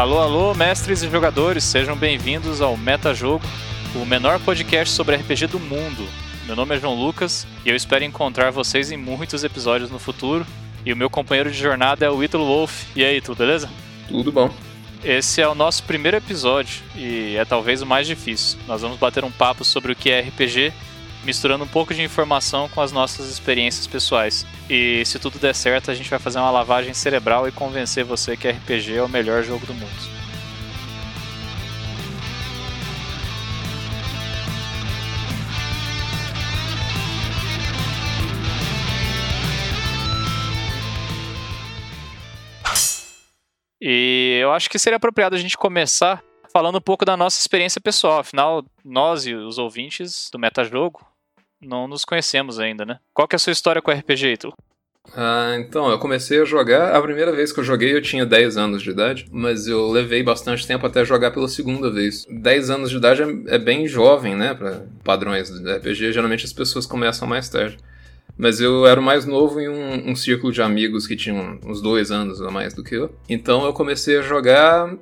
Alô, alô, mestres e jogadores, sejam bem-vindos ao Metajogo, o menor podcast sobre RPG do mundo. Meu nome é João Lucas e eu espero encontrar vocês em muitos episódios no futuro. E o meu companheiro de jornada é o Ítalo Wolf. E aí, tudo beleza? Tudo bom. Esse é o nosso primeiro episódio e é talvez o mais difícil. Nós vamos bater um papo sobre o que é RPG, misturando um pouco de informação com as nossas experiências pessoais. E se tudo der certo, a gente vai fazer uma lavagem cerebral e convencer você que RPG é o melhor jogo do mundo. E eu acho que seria apropriado a gente começar falando um pouco da nossa experiência pessoal. Afinal, nós e os ouvintes do Metajogo não nos conhecemos ainda, né? Qual que é a sua história com RPG, Ítalo? Ah, então, eu comecei a jogar. A primeira vez que eu joguei eu tinha 10 anos de idade, mas eu levei bastante tempo até jogar pela segunda vez. 10 anos de idade é, é bem jovem, né? Para padrões do RPG, geralmente as pessoas começam mais tarde. Mas eu era mais novo em um, um círculo de amigos que tinham uns dois anos a mais do que eu. Então eu comecei a jogar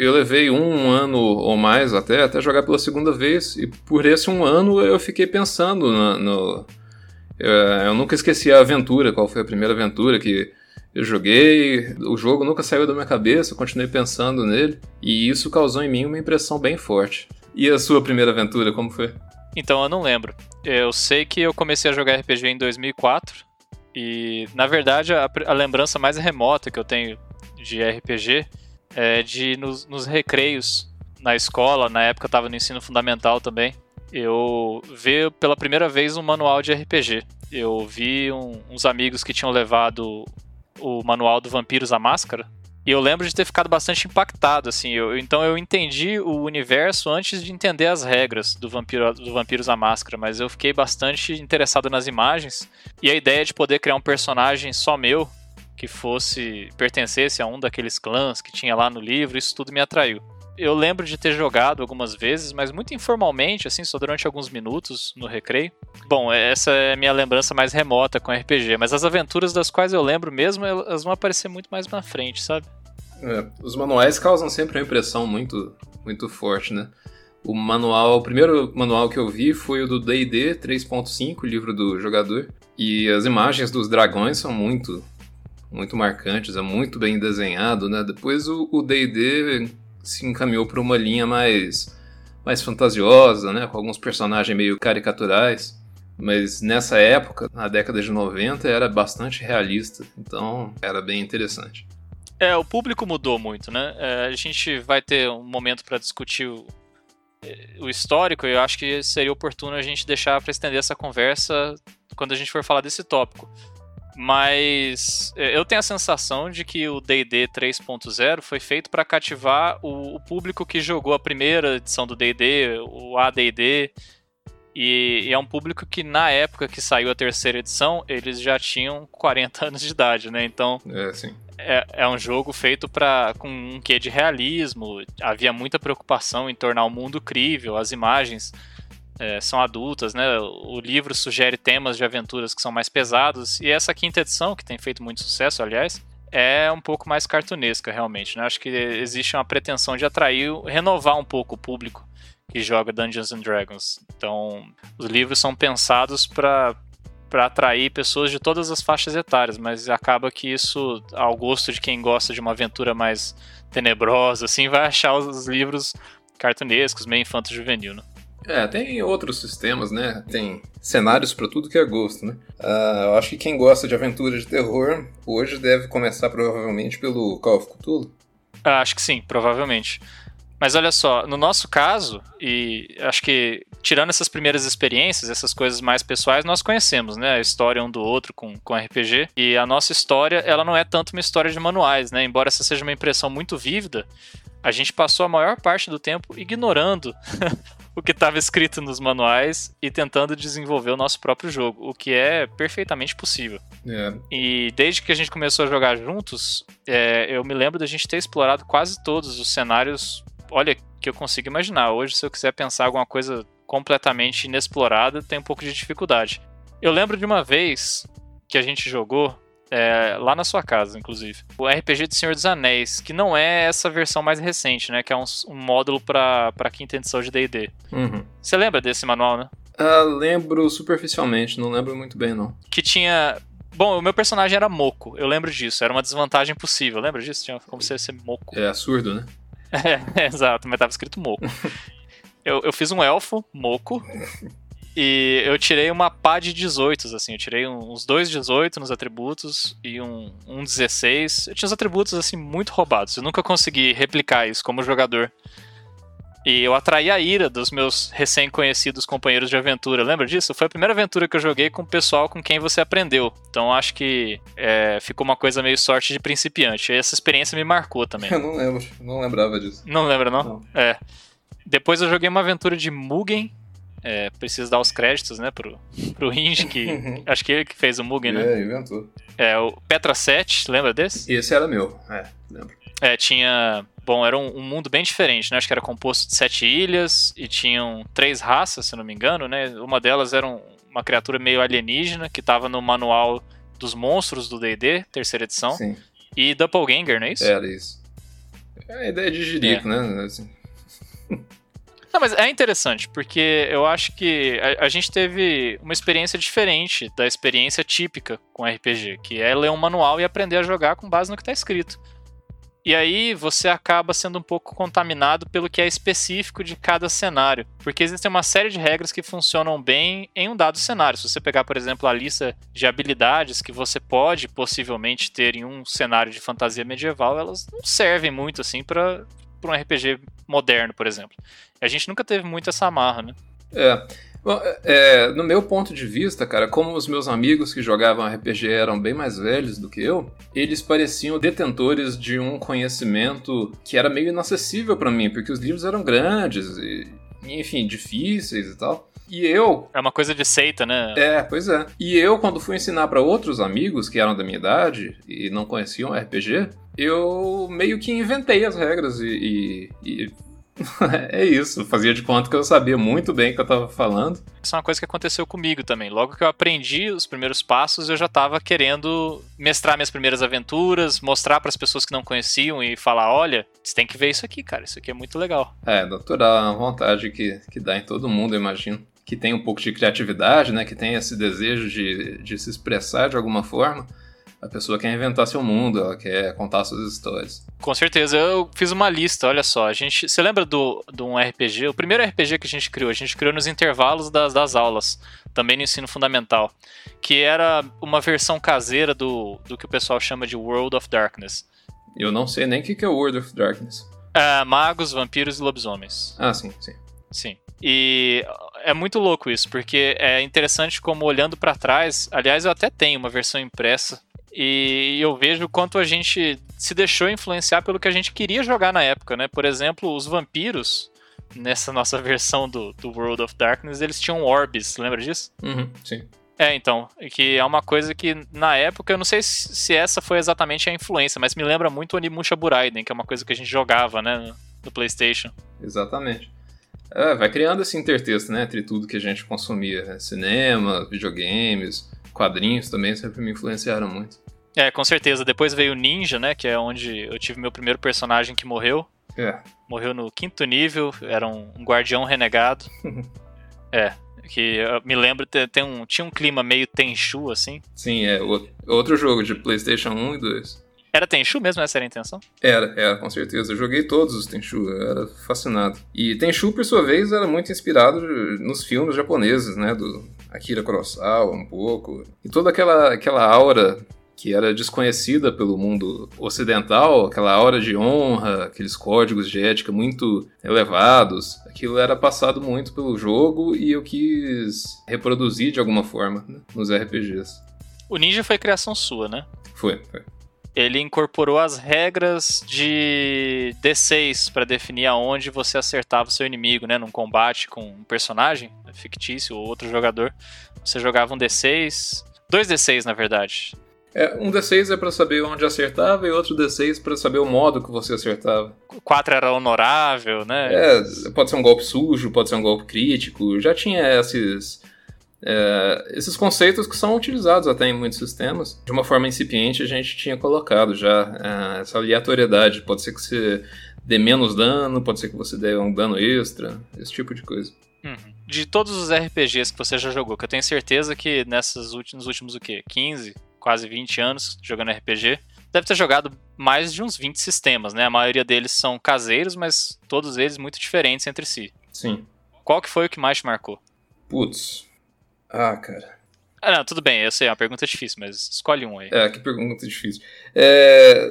eu levei um ano ou mais até, até jogar pela segunda vez, e por esse um ano eu fiquei pensando no. eu, eu, nunca esqueci a aventura, qual foi a primeira aventura que eu joguei, o jogo nunca saiu da minha cabeça, eu continuei pensando nele, e isso causou em mim uma impressão bem forte. E a sua primeira aventura, como foi? Então, eu não lembro. Eu sei que eu comecei a jogar RPG em 2004 e, na verdade, a, a lembrança mais remota que eu tenho de RPG é de nos, nos recreios na escola, na época eu estava no ensino fundamental também, eu vi pela primeira vez um manual de RPG. Eu vi um, uns amigos que tinham levado o manual do Vampiros à Máscara e eu lembro de ter ficado bastante impactado, assim. Eu, então eu entendi o universo antes de entender as regras do, vampiro, do Vampiros à Máscara, mas eu fiquei bastante interessado nas imagens. E a ideia de poder criar um personagem só meu, que fosse pertencesse a um daqueles clãs que tinha lá no livro, isso tudo me atraiu. Eu lembro de ter jogado algumas vezes, mas muito informalmente, assim, só durante alguns minutos no recreio. Bom, essa é a minha lembrança mais remota com RPG, mas as aventuras das quais eu lembro mesmo, elas vão aparecer muito mais na frente, sabe? É, os manuais causam sempre uma impressão muito, muito forte, né? O manual, o primeiro manual que eu vi foi o do D&D 3.5, livro do jogador, e as imagens dos dragões são muito, muito marcantes, é muito bem desenhado, né? Depois o D&D se encaminhou para uma linha mais, mais fantasiosa, né? com alguns personagens meio caricaturais. Mas nessa época, na década de 90, era bastante realista, então era bem interessante. É, o público mudou muito, né? É, a gente vai ter um momento para discutir o, o histórico, e eu acho que seria oportuno a gente deixar para estender essa conversa quando a gente for falar desse tópico. Mas é, eu tenho a sensação de que o D&D 3.0 foi feito para cativar o, o, público que jogou a primeira edição do D&D, o AD&D, e, e, é um público que na época que saiu a terceira edição, eles já tinham 40 anos de idade, né? Então, é, é, é um jogo feito para com um quê de realismo. Havia muita preocupação em tornar o mundo crível, as imagens é, são adultas, né? O livro sugere temas de aventuras que são mais pesados. E essa quinta edição, que tem feito muito sucesso, aliás, é um pouco mais cartunesca, realmente. Né? Acho que existe uma pretensão de atrair, renovar um pouco o público que joga Dungeons and Dragons. Então, os livros são pensados para para atrair pessoas de todas as faixas etárias, mas acaba que isso, ao gosto de quem gosta de uma aventura mais tenebrosa, assim, vai achar os livros cartunescos, meio infanto-juvenil, né? É, tem outros sistemas, né? Tem cenários para tudo que é gosto, né? Uh, eu acho que quem gosta de aventura de terror hoje deve começar provavelmente pelo Call of Cthulhu. Ah, acho que sim, provavelmente. Mas olha só, no nosso caso, e acho que tirando essas primeiras experiências, essas coisas mais pessoais, nós conhecemos, né? A história um do outro com, com RPG. E a nossa história, ela não é tanto uma história de manuais, né? Embora essa seja uma impressão muito vívida, a gente passou a maior parte do tempo ignorando o que estava escrito nos manuais e tentando desenvolver o nosso próprio jogo, o que é perfeitamente possível. É. E desde que a gente começou a jogar juntos, é, eu me lembro da gente ter explorado quase todos os cenários. Olha, que eu consigo imaginar. Hoje, se eu quiser pensar alguma coisa completamente inexplorada, tem um pouco de dificuldade. Eu lembro de uma vez que a gente jogou é, lá na sua casa, inclusive. O RPG de Senhor dos Anéis, que não é essa versão mais recente, né? Que é um, um módulo para quinta edição de D&D. Uhum. Você lembra desse manual, né? Ah, lembro superficialmente, não lembro muito bem, não. Que tinha... Bom, o meu personagem era moco, eu lembro disso. Era uma desvantagem possível, lembra disso? Tinha como você ser moco. É absurdo, né? É, exato, mas tava escrito moco. eu, eu fiz um elfo, moco, e eu tirei uma pá de 18, assim. Eu tirei uns dois 18 nos atributos e um, um 16. Eu tinha os atributos, assim, muito roubados. Eu nunca consegui replicar isso como jogador. E eu atraí a ira dos meus recém-conhecidos companheiros de aventura. Lembra disso? Foi a primeira aventura que eu joguei com o pessoal com quem você aprendeu. Então acho que é, ficou uma coisa meio sorte de principiante. E essa experiência me marcou também. Eu não lembro, não lembrava disso. Não lembra, não? Não. É. Depois eu joguei uma aventura de Mugen. É, preciso dar os créditos, né, pro, pro Inge, que acho que ele que fez o Mugen, né? É, inventou. É, o Petra 7, lembra desse? Esse era meu, é, lembro. É, tinha. Bom, era um, um mundo bem diferente, né? Acho que era composto de sete ilhas e tinham três raças, se não me engano, né? Uma delas era um- uma criatura meio alienígena que tava no manual dos monstros do D&D, terceira edição. Sim, E Doppelganger, não é isso? era isso. É a ideia de jirico, né? Assim, Não, mas é interessante, porque eu acho que a, a gente teve uma experiência diferente da experiência típica com RPG, que é ler um manual e aprender a jogar com base no que está escrito. E aí você acaba sendo um pouco contaminado pelo que é específico de cada cenário, porque existem uma série de regras que funcionam bem em um dado cenário. Se você pegar, por exemplo, a lista de habilidades que você pode possivelmente ter em um cenário de fantasia medieval, elas não servem muito assim para um RPG moderno, por exemplo. A gente nunca teve muito essa amarra, né? É. Bom, é, no meu ponto de vista, cara, como os meus amigos que jogavam RPG eram bem mais velhos do que eu, eles pareciam detentores de um conhecimento que era meio inacessível pra mim, porque os livros eram grandes e, enfim, difíceis e tal. E eu, É uma coisa de seita, né? é, pois é. E eu, quando fui ensinar pra outros amigos que eram da minha idade e não conheciam RPG, eu meio que inventei as regras e. e- e- é isso, fazia de conta que eu sabia muito bem o que eu tava falando. Isso é uma coisa que aconteceu comigo também. Logo que eu aprendi os primeiros passos, eu já estava querendo mestrar minhas primeiras aventuras, mostrar para as pessoas que não conheciam e falar: olha, você tem que ver isso aqui, cara, isso aqui é muito legal. É, natural, uma vontade que, que dá em todo mundo, eu imagino. Que tem um pouco de criatividade, né? Que tem esse desejo de, de se expressar de alguma forma. A pessoa quer inventar seu mundo, ela quer contar suas histórias. Com certeza, eu fiz uma lista, olha só. A gente, você lembra do, de um RPG? O primeiro RPG que a gente criou, a gente criou nos intervalos das, das aulas, também no ensino fundamental, que era uma versão caseira do, do que o pessoal chama de World of Darkness. Eu não sei nem o que que é World of Darkness. É, magos, vampiros e lobisomens. Ah, sim, sim. Sim. E é muito louco isso, porque é interessante como olhando pra trás, aliás, eu até tenho uma versão impressa e eu vejo o quanto a gente se deixou influenciar pelo que a gente queria jogar na época, né? Por exemplo, os vampiros nessa nossa versão do, do World of Darkness, eles tinham orbes, lembra disso? Uhum, sim. É, então, que é uma coisa que na época, eu não sei se se essa foi exatamente a influência, mas me lembra muito o Onimusha Buraiden, que é uma coisa que a gente jogava, né, no PlayStation. Exatamente. É, vai criando esse intertexto, né? Entre tudo que a gente consumia. né, Cinema, videogames, quadrinhos também sempre me influenciaram muito. É, com certeza. Depois veio o Ninja, né? Que é onde eu tive meu primeiro personagem que morreu. É, Morreu no quinto nível, era um, um guardião renegado. é, que eu me lembro, tem, tem um, tinha um clima meio Tenchu, assim. sim, é o- outro jogo de PlayStation 1 e 2. Era Tenchu mesmo, essa era a intenção? Era, era, com certeza. Eu joguei todos os Tenchu, eu era fascinado. E Tenchu, por sua vez, era muito inspirado nos filmes japoneses, né? Do Akira Kurosawa, um pouco. E toda aquela, aquela aura que era desconhecida pelo mundo ocidental, aquela aura de honra, aqueles códigos de ética muito elevados, aquilo era passado muito pelo jogo e eu quis reproduzir de alguma forma né, nos RPGs. O Ninja foi criação sua, né? Foi, foi. Ele incorporou as regras de D6 para definir aonde você acertava o seu inimigo, né? Num combate com um personagem fictício ou outro jogador. Você jogava um D6. Dois D6, na verdade. É, um D6 é pra saber onde acertava e outro D6 pra saber o modo que você acertava. O 4 era honorável, né? É, pode ser um golpe sujo, pode ser um golpe crítico. Já tinha esses, É, esses conceitos que são utilizados até em muitos sistemas, de uma forma incipiente a gente tinha colocado já é, essa aleatoriedade. Pode ser que você dê menos dano, pode ser que você dê um dano extra, esse tipo de coisa. Uhum. De todos os RPGs que você já jogou, que eu tenho certeza que nessas últimos, nos últimos o quê? 15, quase 20 anos jogando RPG, deve ter jogado mais de uns 20 sistemas, né? A maioria deles são caseiros, mas todos eles muito diferentes entre si. Sim. Qual que foi o que mais te marcou? Putz. Ah, cara. Ah, não, tudo bem, eu sei, é uma pergunta difícil, mas escolhe um aí. É, que pergunta difícil. É...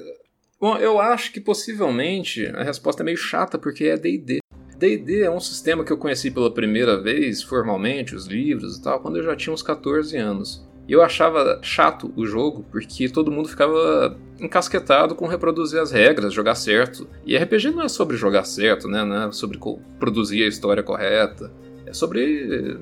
Bom, eu acho que possivelmente a resposta é meio chata porque é D&D. D&D é um sistema que eu conheci pela primeira vez, formalmente, os livros e tal, quando eu já tinha uns 14 anos. E eu achava chato o jogo, porque todo mundo ficava encasquetado com reproduzir as regras, jogar certo. E RPG não é sobre jogar certo, né? Não é sobre produzir a história correta. É sobre.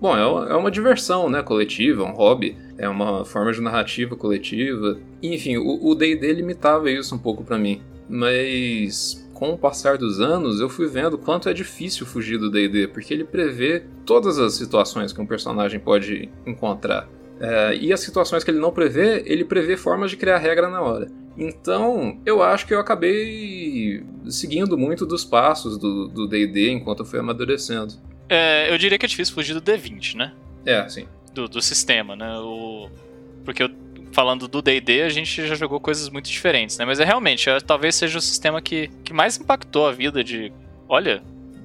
Bom, é uma diversão, né? Coletiva, um hobby. É uma forma de narrativa coletiva. Enfim, o DD limitava isso um pouco para mim. Mas com o passar dos anos, eu fui vendo quanto é difícil fugir do D&D, porque ele prevê todas as situações que um personagem pode encontrar. É, e as situações que ele não prevê, ele prevê formas de criar regra na hora. Então, eu acho que eu acabei seguindo muito dos passos do DD enquanto eu fui amadurecendo. É, eu diria que é difícil fugir do D20, né? É, sim. Do, do sistema, né? O... Porque eu, falando do DD, a gente já jogou coisas muito diferentes, né? Mas é realmente, é, talvez seja o sistema que, que mais impactou a vida de. Olha.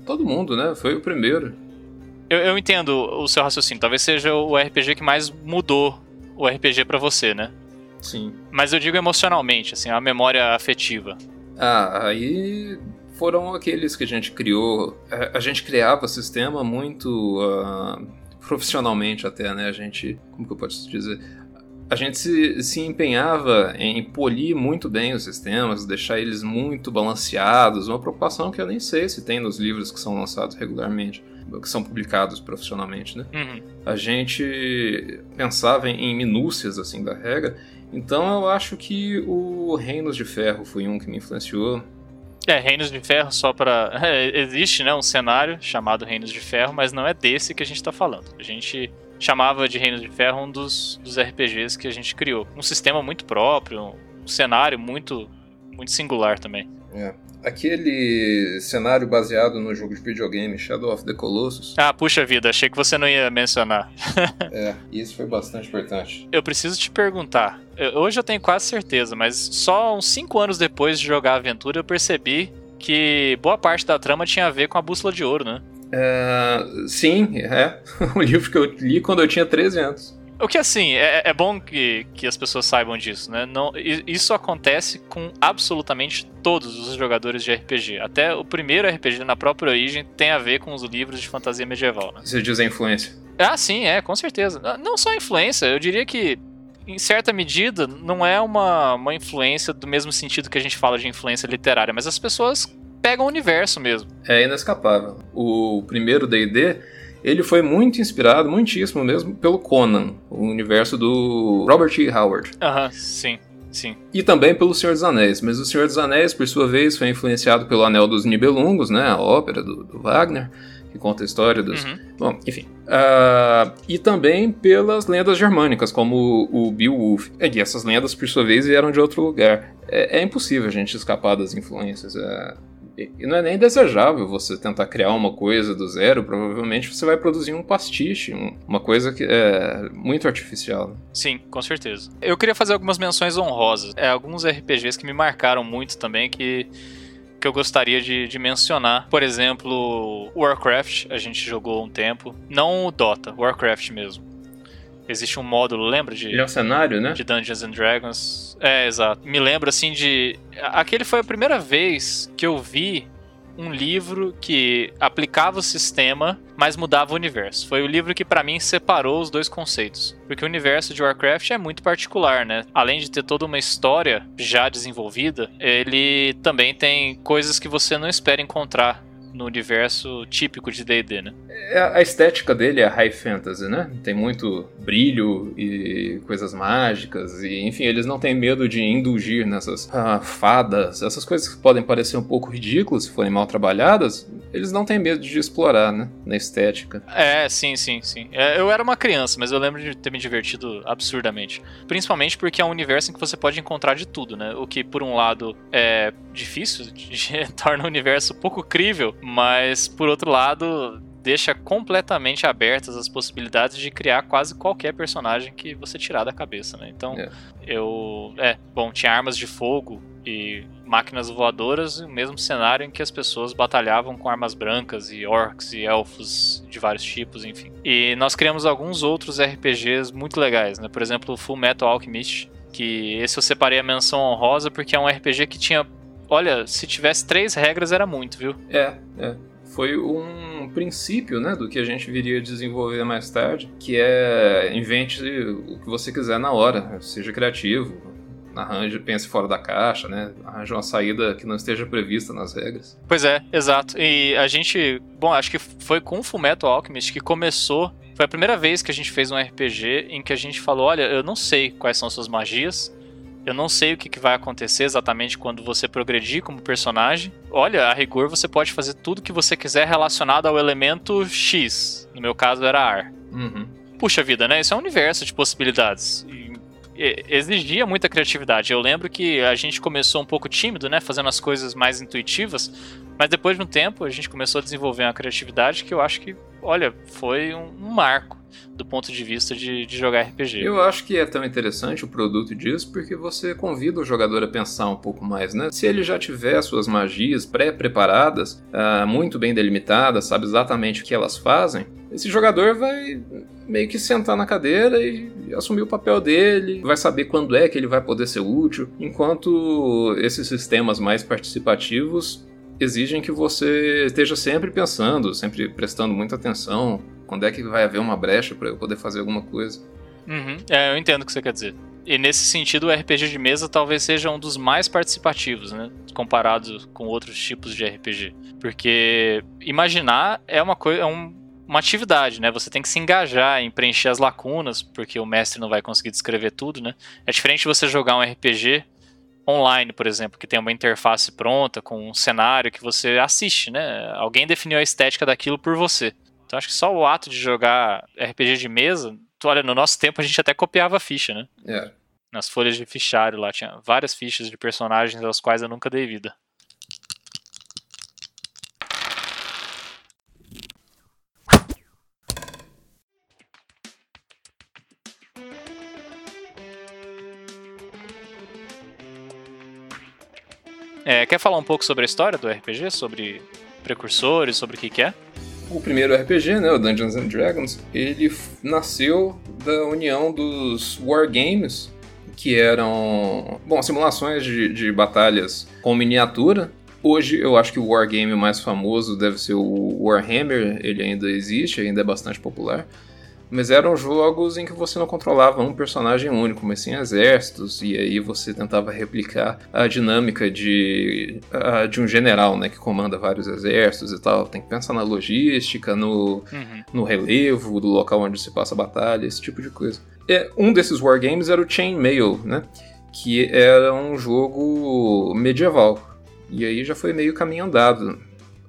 Todo mundo, né? Foi o primeiro. Eu, eu entendo o seu raciocínio. Talvez seja o RPG que mais mudou o RPG para você, né? Sim. Mas eu digo emocionalmente, assim, a memória afetiva. Ah, aí foram aqueles que a gente criou. A, gente criava sistema muito uh, profissionalmente até, né? A gente, como que eu posso dizer? A gente se, se empenhava em polir muito bem os sistemas, deixar eles muito balanceados, uma preocupação que eu nem sei se tem nos livros que são lançados regularmente que são publicados profissionalmente, né? Uhum. A gente pensava em minúcias assim da regra, então eu acho que o Reinos de Ferro foi um que me influenciou. É, Reinos de Ferro só para é, existe, né, um cenário chamado Reinos de Ferro, mas não é desse que a gente está falando. A gente chamava de Reinos de Ferro um dos, dos RPGs que a gente criou, um sistema muito próprio, um cenário muito muito singular também. É aquele cenário baseado no jogo de videogame Shadow of the Colossus. Ah, puxa vida, achei que você não ia mencionar. é, isso foi bastante importante. Eu preciso te perguntar. Hoje eu tenho quase certeza, mas só uns 5 anos depois de jogar a aventura eu percebi que boa parte da trama tinha a ver com a bússola de ouro, né? É, sim, é. Um livro que eu li quando eu tinha 13 anos. O que assim, é, é bom que, que as pessoas saibam disso, né? Não, isso acontece com absolutamente todos os jogadores de RPG. Até o primeiro RPG na própria origem tem a ver com os livros de fantasia medieval, né? Você diz a influência. Ah, sim, é, com certeza. Não só a influência, eu diria que em certa medida, não é uma, uma influência do mesmo sentido que a gente fala de influência literária, mas as pessoas pegam o universo mesmo. É inescapável. O primeiro D&D ele foi muito inspirado, muitíssimo mesmo, pelo Conan, o universo do Robert E. Howard. Aham, sim. Sim. E também pelo Senhor dos Anéis. Mas o Senhor dos Anéis, por sua vez, foi influenciado pelo Anel dos Nibelungos, né? A ópera do, do Wagner, que conta a história dos. Uhum. Bom, enfim. Uh, e também pelas lendas germânicas, como o, o Beowulf. E essas lendas, por sua vez, vieram de outro lugar. É, é impossível a gente escapar das influências. É, e não é nem desejável você tentar criar uma coisa do zero, provavelmente você vai produzir um pastiche, uma coisa que é muito artificial. Né? Sim, com certeza. Eu queria fazer algumas menções honrosas. É, alguns RPGs que me marcaram muito também, que, que eu gostaria de, de mencionar. Por exemplo, Warcraft, a gente jogou um tempo. Não o Dota, Warcraft mesmo. Existe um módulo, lembra de. Ele é um cenário, né? De Dungeons and Dragons. É, exato. Me lembro assim de. Aquele foi a primeira vez que eu vi um livro que aplicava o sistema, mas mudava o universo. Foi o livro que para mim separou os dois conceitos, porque o universo de Warcraft é muito particular, né? Além de ter toda uma história já desenvolvida, ele também tem coisas que você não espera encontrar no universo típico de D&D, né? É, a estética dele é high fantasy, né? Tem muito brilho e coisas mágicas e, enfim, eles não têm medo de indulgir nessas ah, fadas, essas coisas que podem parecer um pouco ridículas se forem mal trabalhadas, eles não têm medo de explorar, né? Na estética. É, sim, sim, sim. É, eu era uma criança, mas eu lembro de ter me divertido absurdamente. Principalmente porque é um universo em que você pode encontrar de tudo, né? O que, por um lado, é difícil, torna o universo pouco crível, mas, por outro lado, deixa completamente abertas as possibilidades de criar quase qualquer personagem que você tirar da cabeça, né? Então, é. eu. É, bom, tinha armas de fogo e máquinas voadoras, o mesmo cenário em que as pessoas batalhavam com armas brancas e orcs e elfos de vários tipos, enfim. E nós criamos alguns outros RPGs muito legais, né? Por exemplo, o Full Metal Alchemist, que esse eu separei a menção honrosa porque é um RPG que tinha Olha, se tivesse três regras era muito, viu? É, é foi um princípio né, do que a gente viria desenvolver mais tarde, que é invente o que você quiser na hora, seja criativo, arranje, pense fora da caixa, né? Arranje uma saída que não esteja prevista nas regras. Pois é, exato. E a gente, bom, acho que foi com o Fullmetal Alchemist que começou foi a primeira vez que a gente fez um RPG em que a gente falou: olha, eu não sei quais são suas magias, eu não sei o que, que vai acontecer exatamente quando você progredir como personagem. Olha, a rigor você pode fazer tudo que você quiser relacionado ao elemento X. No meu caso era ar. Uhum. Puxa vida, né? Isso é um universo de possibilidades. E exigia muita criatividade. Eu lembro que a gente começou um pouco tímido, né, fazendo as coisas mais intuitivas, mas depois de um tempo a gente começou a desenvolver uma criatividade que eu acho que, olha, foi um, um marco do ponto de vista de, de, jogar RPG. Eu acho que é tão interessante o produto disso porque você convida o jogador a pensar um pouco mais, né? Se ele já tiver suas magias pré-preparadas, uh, muito bem delimitadas, sabe exatamente o que elas fazem, esse jogador vai meio que sentar na cadeira e assumir o papel dele, vai saber quando é que ele vai poder ser útil, enquanto esses sistemas mais participativos exigem que você esteja sempre pensando, sempre prestando muita atenção, quando é que vai haver uma brecha para eu poder fazer alguma coisa. Uhum. É, eu entendo o que você quer dizer. E nesse sentido, o RPG de mesa talvez seja um dos mais participativos, né? Comparado com outros tipos de RPG. Porque imaginar é uma coisa. É um, uma atividade, né? Você tem que se engajar em preencher as lacunas, porque o mestre não vai conseguir descrever tudo, né? É diferente você jogar um RPG online, por exemplo, que tem uma interface pronta, com um cenário que você assiste, né? Alguém definiu a estética daquilo por você. Então acho que só o ato de jogar RPG de mesa, olha, no nosso tempo a gente até copiava ficha, né? É. Nas folhas de fichário lá tinha várias fichas de personagens aos quais eu nunca dei vida. É, quer falar um pouco sobre a história do RPG? Sobre precursores, sobre o que, que é? O primeiro RPG, né, o Dungeons and Dragons, ele nasceu da união dos wargames, que eram, bom, simulações de, de batalhas com miniatura. Hoje eu acho que o wargame mais famoso deve ser o Warhammer, ele ainda existe, ainda é bastante popular. Mas eram jogos em que você não controlava um personagem único, mas sim exércitos, e aí você tentava replicar a dinâmica de, a, de um general, né, que comanda vários exércitos e tal. Tem que pensar na logística, no, uhum. no relevo do local onde se passa a batalha, esse tipo de coisa. É, um desses wargames era o Chainmail, né, que era um jogo medieval. E aí já foi meio caminho andado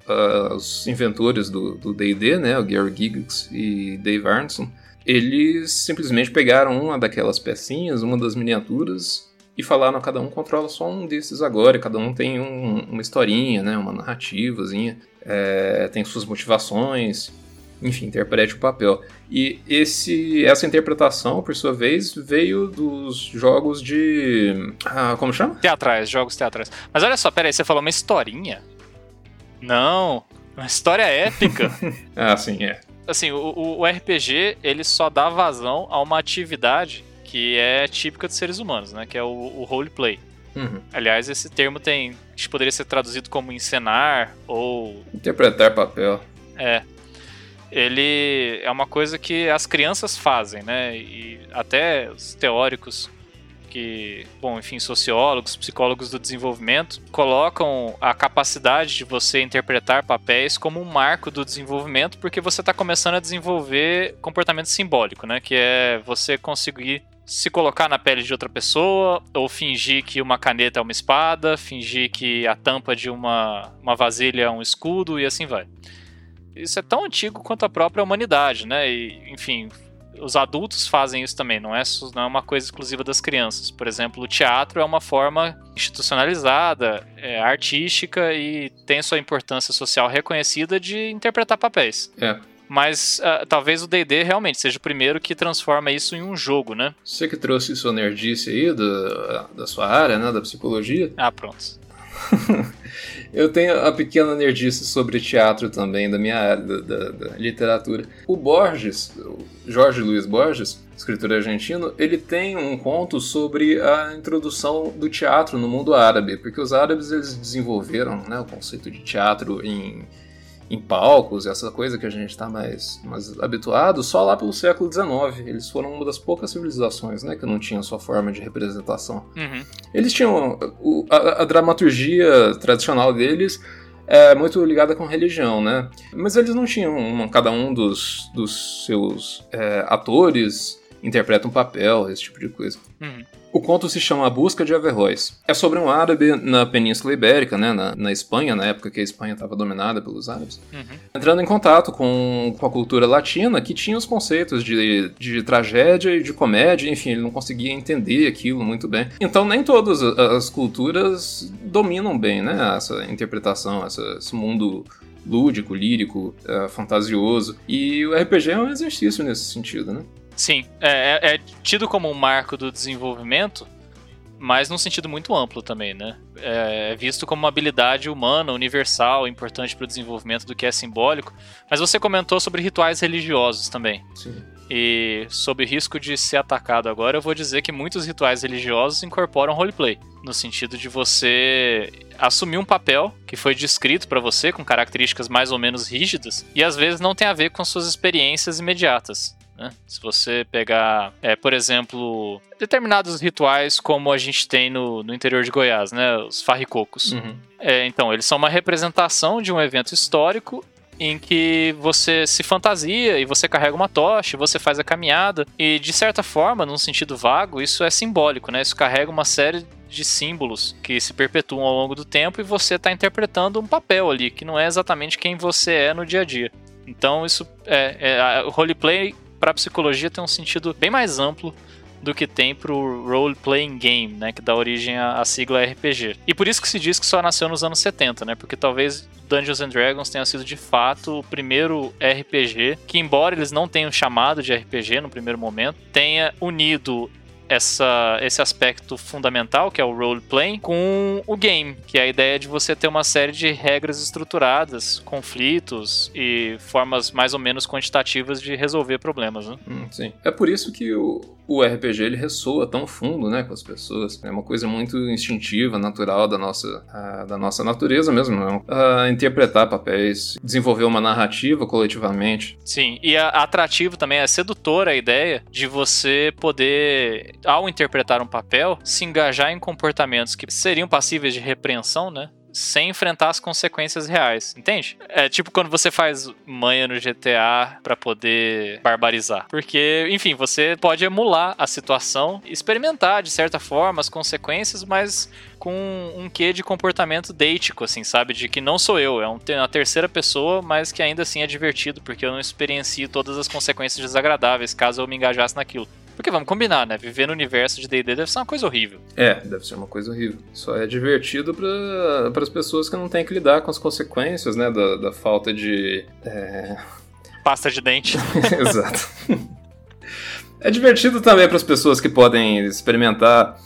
uh, os inventores do D&D, né, o Gary Gygax e Dave Arneson, eles simplesmente pegaram uma daquelas pecinhas, uma das miniaturas, e falaram: cada um controla só um desses agora, cada um tem um, uma historinha, né, uma narrativazinha, é, tem suas motivações, enfim, interprete o papel. E esse, essa interpretação, por sua vez, veio dos jogos de. Ah, como chama? Teatrais, jogos teatrais. Mas olha só, peraí, você falou uma historinha? Não, uma história épica. ah, sim, é. Assim, o, o RPG, ele só dá vazão a uma atividade que é típica dos seres humanos, né? Que é o, o roleplay. Uhum. Aliás, esse termo tem. poderia ser traduzido como encenar ou. Interpretar papel. É. Ele é uma coisa que as crianças fazem, né? E até os teóricos que, bom, enfim, sociólogos, psicólogos do desenvolvimento colocam a capacidade de você interpretar papéis como um marco do desenvolvimento, porque você está começando a desenvolver comportamento simbólico, né? Que é você conseguir se colocar na pele de outra pessoa, ou fingir que uma caneta é uma espada, fingir que a tampa de uma, uma vasilha é um escudo e assim vai. Isso é tão antigo quanto a própria humanidade, né? E, enfim, os adultos fazem isso também, não é, não é uma coisa exclusiva das crianças. Por exemplo, o teatro é uma forma institucionalizada, é, artística e tem sua importância social reconhecida de interpretar papéis. É. Mas uh, talvez o D&D realmente seja o primeiro que transforma isso em um jogo, né? Você que trouxe sua nerdice aí da, da sua área, né, da psicologia. Ah, pronto. Eu tenho a pequena nerdice sobre teatro também, da minha área, da, da, da literatura. O Borges, o Jorge Luiz Borges, escritor argentino, ele tem um conto sobre a introdução do teatro no mundo árabe, porque os árabes eles desenvolveram né, o conceito de teatro em em palcos, essa coisa que a gente está mais, mais habituado, só lá pelo século XIX. Eles foram uma das poucas civilizações né, que não tinham sua forma de representação. Uhum. Eles tinham. O, a, a, dramaturgia tradicional deles é muito ligada com religião, né? Mas eles não tinham uma, cada um dos, dos seus é, atores interpreta um papel, esse tipo de coisa. Uhum. O conto se chama A Busca de Averroes. É sobre um árabe na Península Ibérica, né, na, na Espanha, na época que a Espanha estava dominada pelos árabes, uhum. entrando em contato com, com a cultura latina, que tinha os conceitos de, de tragédia e de comédia, enfim, ele não conseguia entender aquilo muito bem. Então, nem todas as culturas dominam bem né, essa interpretação, essa, esse mundo lúdico, lírico, é, fantasioso. E o RPG é um exercício nesse sentido, né? Sim, é, é, é, tido como um marco do desenvolvimento, mas num sentido muito amplo também, né? É, é visto como uma habilidade humana, universal, importante para o desenvolvimento do que é simbólico. Mas você comentou sobre rituais religiosos também. Sim. E sob risco de ser atacado agora, eu vou dizer que muitos rituais religiosos incorporam roleplay, no sentido de você assumir um papel que foi descrito para você com características mais ou menos rígidas e às vezes não tem a ver com suas experiências imediatas. Né? Se você pegar, é, por exemplo, determinados rituais como a gente tem no, no interior de Goiás, né? os farricocos. Uhum. É, então, eles são uma representação de um evento histórico em que você se fantasia e você carrega uma tocha, você faz a caminhada e de certa forma, num sentido vago, isso é simbólico, né? Isso carrega uma série de símbolos que se perpetuam ao longo do tempo e você está interpretando um papel ali que não é exatamente quem você é no dia a dia. Então isso é, é o roleplay para psicologia tem um sentido bem mais amplo do que tem pro role playing game, né, que dá origem à, à, sigla RPG. E por isso que se diz que só nasceu nos anos 70, né? Porque talvez Dungeons and Dragons tenha sido de fato o primeiro RPG que embora eles não tenham chamado de RPG no primeiro momento, tenha unido essa, esse aspecto fundamental, que é o role-playing, com o game, que é a ideia de você ter uma série de regras estruturadas, conflitos e formas mais ou menos quantitativas de resolver problemas. Né? Hum, sim. É por isso que o, o RPG ele ressoa tão fundo né, com as pessoas. É uma coisa muito instintiva, natural da nossa, a, da nossa natureza mesmo, não? A interpretar papéis, desenvolver uma narrativa coletivamente. Sim, e a, atrativo também, é sedutora a ideia de você poder ao interpretar um papel, se engajar em comportamentos que seriam passíveis de repreensão, né? Sem enfrentar as consequências reais, entende? É tipo quando você faz manha no GTA para poder barbarizar. Porque, enfim, você pode emular a situação, experimentar de certa forma as consequências, mas com um quê de comportamento deítico, assim, sabe? De que não sou eu, é uma terceira pessoa, mas que ainda assim é divertido, porque eu não experiencio todas as consequências desagradáveis caso eu me engajasse naquilo. Porque vamos combinar, né? Viver no universo de D&D deve ser uma coisa horrível. É, deve ser uma coisa horrível. Só é divertido para as pessoas que não têm que lidar com as consequências, né? Da, da falta de... É... Pasta de dente. Exato. É divertido também para as pessoas que podem experimentar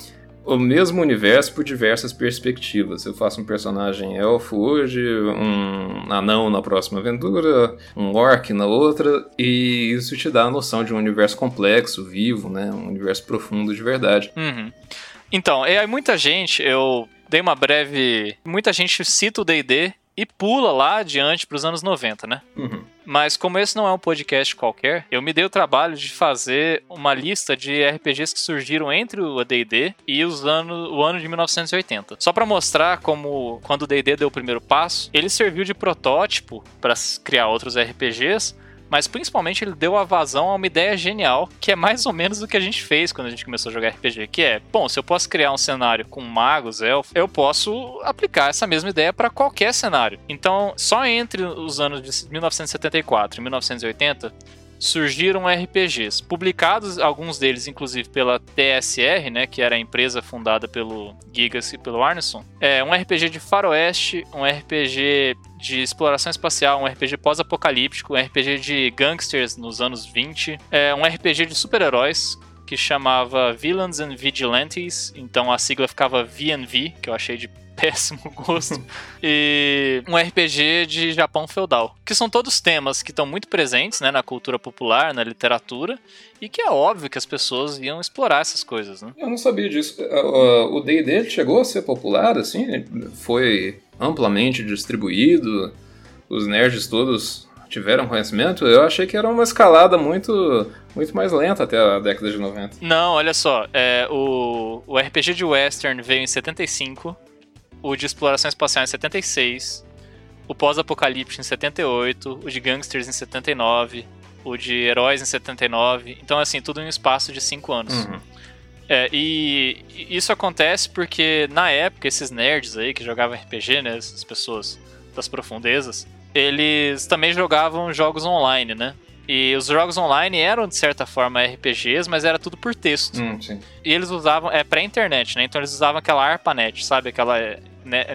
o mesmo universo por diversas perspectivas. Eu faço um personagem elfo hoje, um anão na próxima aventura, um orc na outra, e isso te dá a noção de um universo complexo, vivo, né? Um universo profundo de verdade. Uhum. Então, é, muita gente, eu dei uma breve. Muita gente cita o DD e pula lá adiante para os anos 90, né? Uhum. Mas como esse não é um podcast qualquer, eu me dei o trabalho de fazer uma lista de RPGs que surgiram entre o AD&D e os o ano de 1980. Só para mostrar como quando o D&D deu o primeiro passo, ele serviu de protótipo para criar outros RPGs, mas principalmente ele deu a vazão a uma ideia genial, que é mais ou menos o que a gente fez quando a gente começou a jogar RPG, que é, bom, se eu posso criar um cenário com magos, elfos, eu posso aplicar essa mesma ideia para qualquer cenário. Então, só entre os anos de 1974 e 1980, surgiram RPGs, publicados alguns deles inclusive pela TSR, né, que era a empresa fundada pelo Gigas e pelo Arneson. É um RPG de faroeste, um RPG de exploração espacial, um RPG pós-apocalíptico, um RPG de gangsters nos anos 20, é um RPG de super-heróis que chamava Villains and Vigilantes, então a sigla ficava VNV, que eu achei de péssimo gosto. e um RPG de Japão feudal. Que são todos temas que estão muito presentes né, na cultura popular, na literatura, e que é óbvio que as pessoas iam explorar essas coisas. Né? Eu não sabia disso. O D&D chegou a ser popular, assim? Foi amplamente distribuído? Os nerds todos tiveram conhecimento, eu achei que era uma escalada muito muito mais lenta até a década de 90. Não, olha só, é, o, o RPG de Western veio em 75, o de exploração espacial em 76, o pós-apocalipse em 78, o de gangsters em 79, o de heróis em 79. Então, assim, tudo em um espaço de 5 anos. Uhum. É, e isso acontece porque, na época, esses nerds aí que jogavam RPG, né, essas pessoas das profundezas, eles também jogavam jogos online, né? E os jogos online eram, de certa forma, RPGs, mas era tudo por texto. Hum, e eles usavam, é pré-internet, né? Então eles usavam aquela ARPANET, sabe? Aquela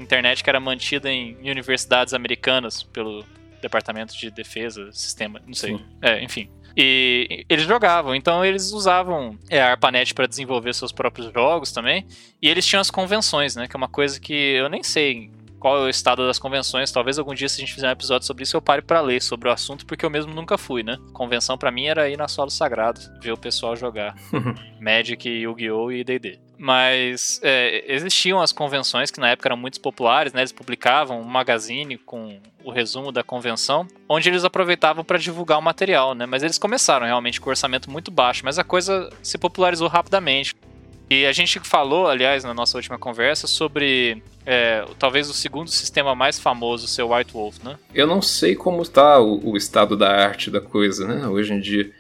internet que era mantida em universidades americanas pelo Departamento de Defesa, Sistema, não sei. É, enfim. E eles jogavam, então eles usavam é, a ARPANET para desenvolver seus próprios jogos também. E eles tinham as convenções, né? Que é uma coisa que eu nem sei qual é o estado das convenções. Talvez algum dia, se a gente fizer um episódio sobre isso, eu pare para ler sobre o assunto, porque eu mesmo nunca fui, né? Convenção para mim era ir na solo sagrado, ver o pessoal jogar Magic, Yu-Gi-Oh! e D&D. Mas é, existiam as convenções que na época eram muito populares, né? Eles publicavam um magazine com o resumo da convenção, onde eles aproveitavam para divulgar o material, né? Mas eles começaram realmente com orçamento muito baixo, mas a coisa se popularizou rapidamente. E a gente falou, aliás, na nossa última conversa, sobre é, talvez o segundo sistema mais famoso ser o White Wolf, né? Eu não sei como está o, o, estado da arte da coisa, né, hoje em dia.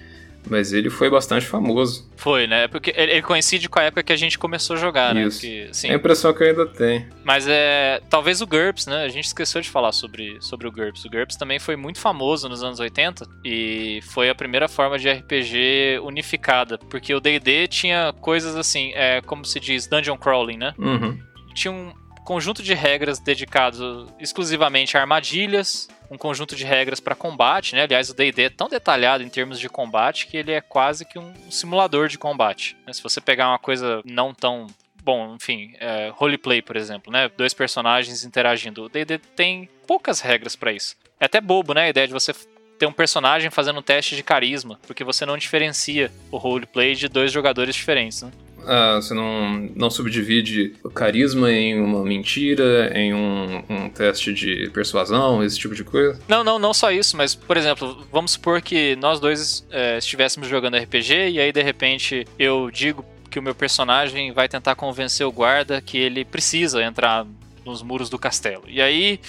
Mas ele foi bastante famoso. Foi, né? Porque ele coincide com a época que a gente começou a jogar, Isso. né? Porque, sim. É a impressão que eu ainda tenho. Mas é. Talvez o GURPS, né? A gente esqueceu de falar sobre, sobre o GURPS. O GURPS também foi muito famoso nos anos 80 e foi a primeira forma de RPG unificada. Porque o DD tinha coisas assim, é, como se diz, dungeon crawling, né? Uhum. Tinha um conjunto de regras dedicado exclusivamente a armadilhas, um conjunto de regras para combate, né? Aliás, o D&D é tão detalhado em termos de combate que ele é quase que um simulador de combate. Né? Se você pegar uma coisa não tão bom, enfim, é, roleplay, por exemplo, né? Dois personagens interagindo. O D&D tem poucas regras para isso. É até bobo, né? A ideia de você ter um personagem fazendo um teste de carisma, porque você não diferencia o roleplay de dois jogadores diferentes, né? Ah, você não, não subdivide o carisma em uma mentira, em um, um teste de persuasão, esse tipo de coisa? Não, não, não só isso, mas, por exemplo, vamos supor que nós dois é, estivéssemos jogando RPG e aí de repente eu digo que o meu personagem vai tentar convencer o guarda que ele precisa entrar nos muros do castelo. E aí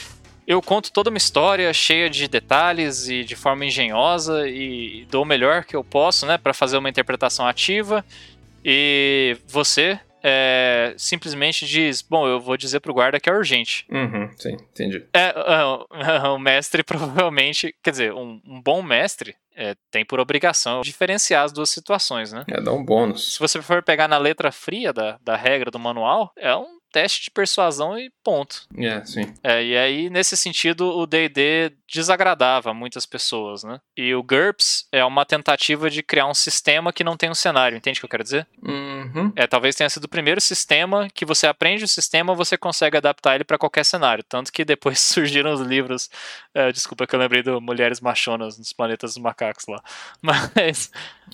eu conto toda uma história cheia de detalhes e de forma engenhosa e dou o melhor que eu posso, né, para fazer uma interpretação ativa e você é, simplesmente diz: Bom, eu vou dizer pro guarda que é urgente. Uhum, sim, entendi. É, é, o mestre provavelmente, quer dizer, um, um bom mestre é, tem por obrigação diferenciar as duas situações, né? É, dá um bônus. Se você for pegar na letra fria da, da regra do manual, é um teste de persuasão e ponto. É, sim. É, e aí, nesse sentido, o D&D desagradava muitas pessoas, né? E o GURPS é uma tentativa de criar um sistema que não tem um cenário, entende o que eu quero dizer? Uhum. É, talvez tenha sido o primeiro sistema que você aprende o sistema, você consegue adaptar ele para qualquer cenário. Tanto que depois surgiram os livros, é, desculpa que eu lembrei do Mulheres Machonas nos Planetas dos Macacos lá, mas...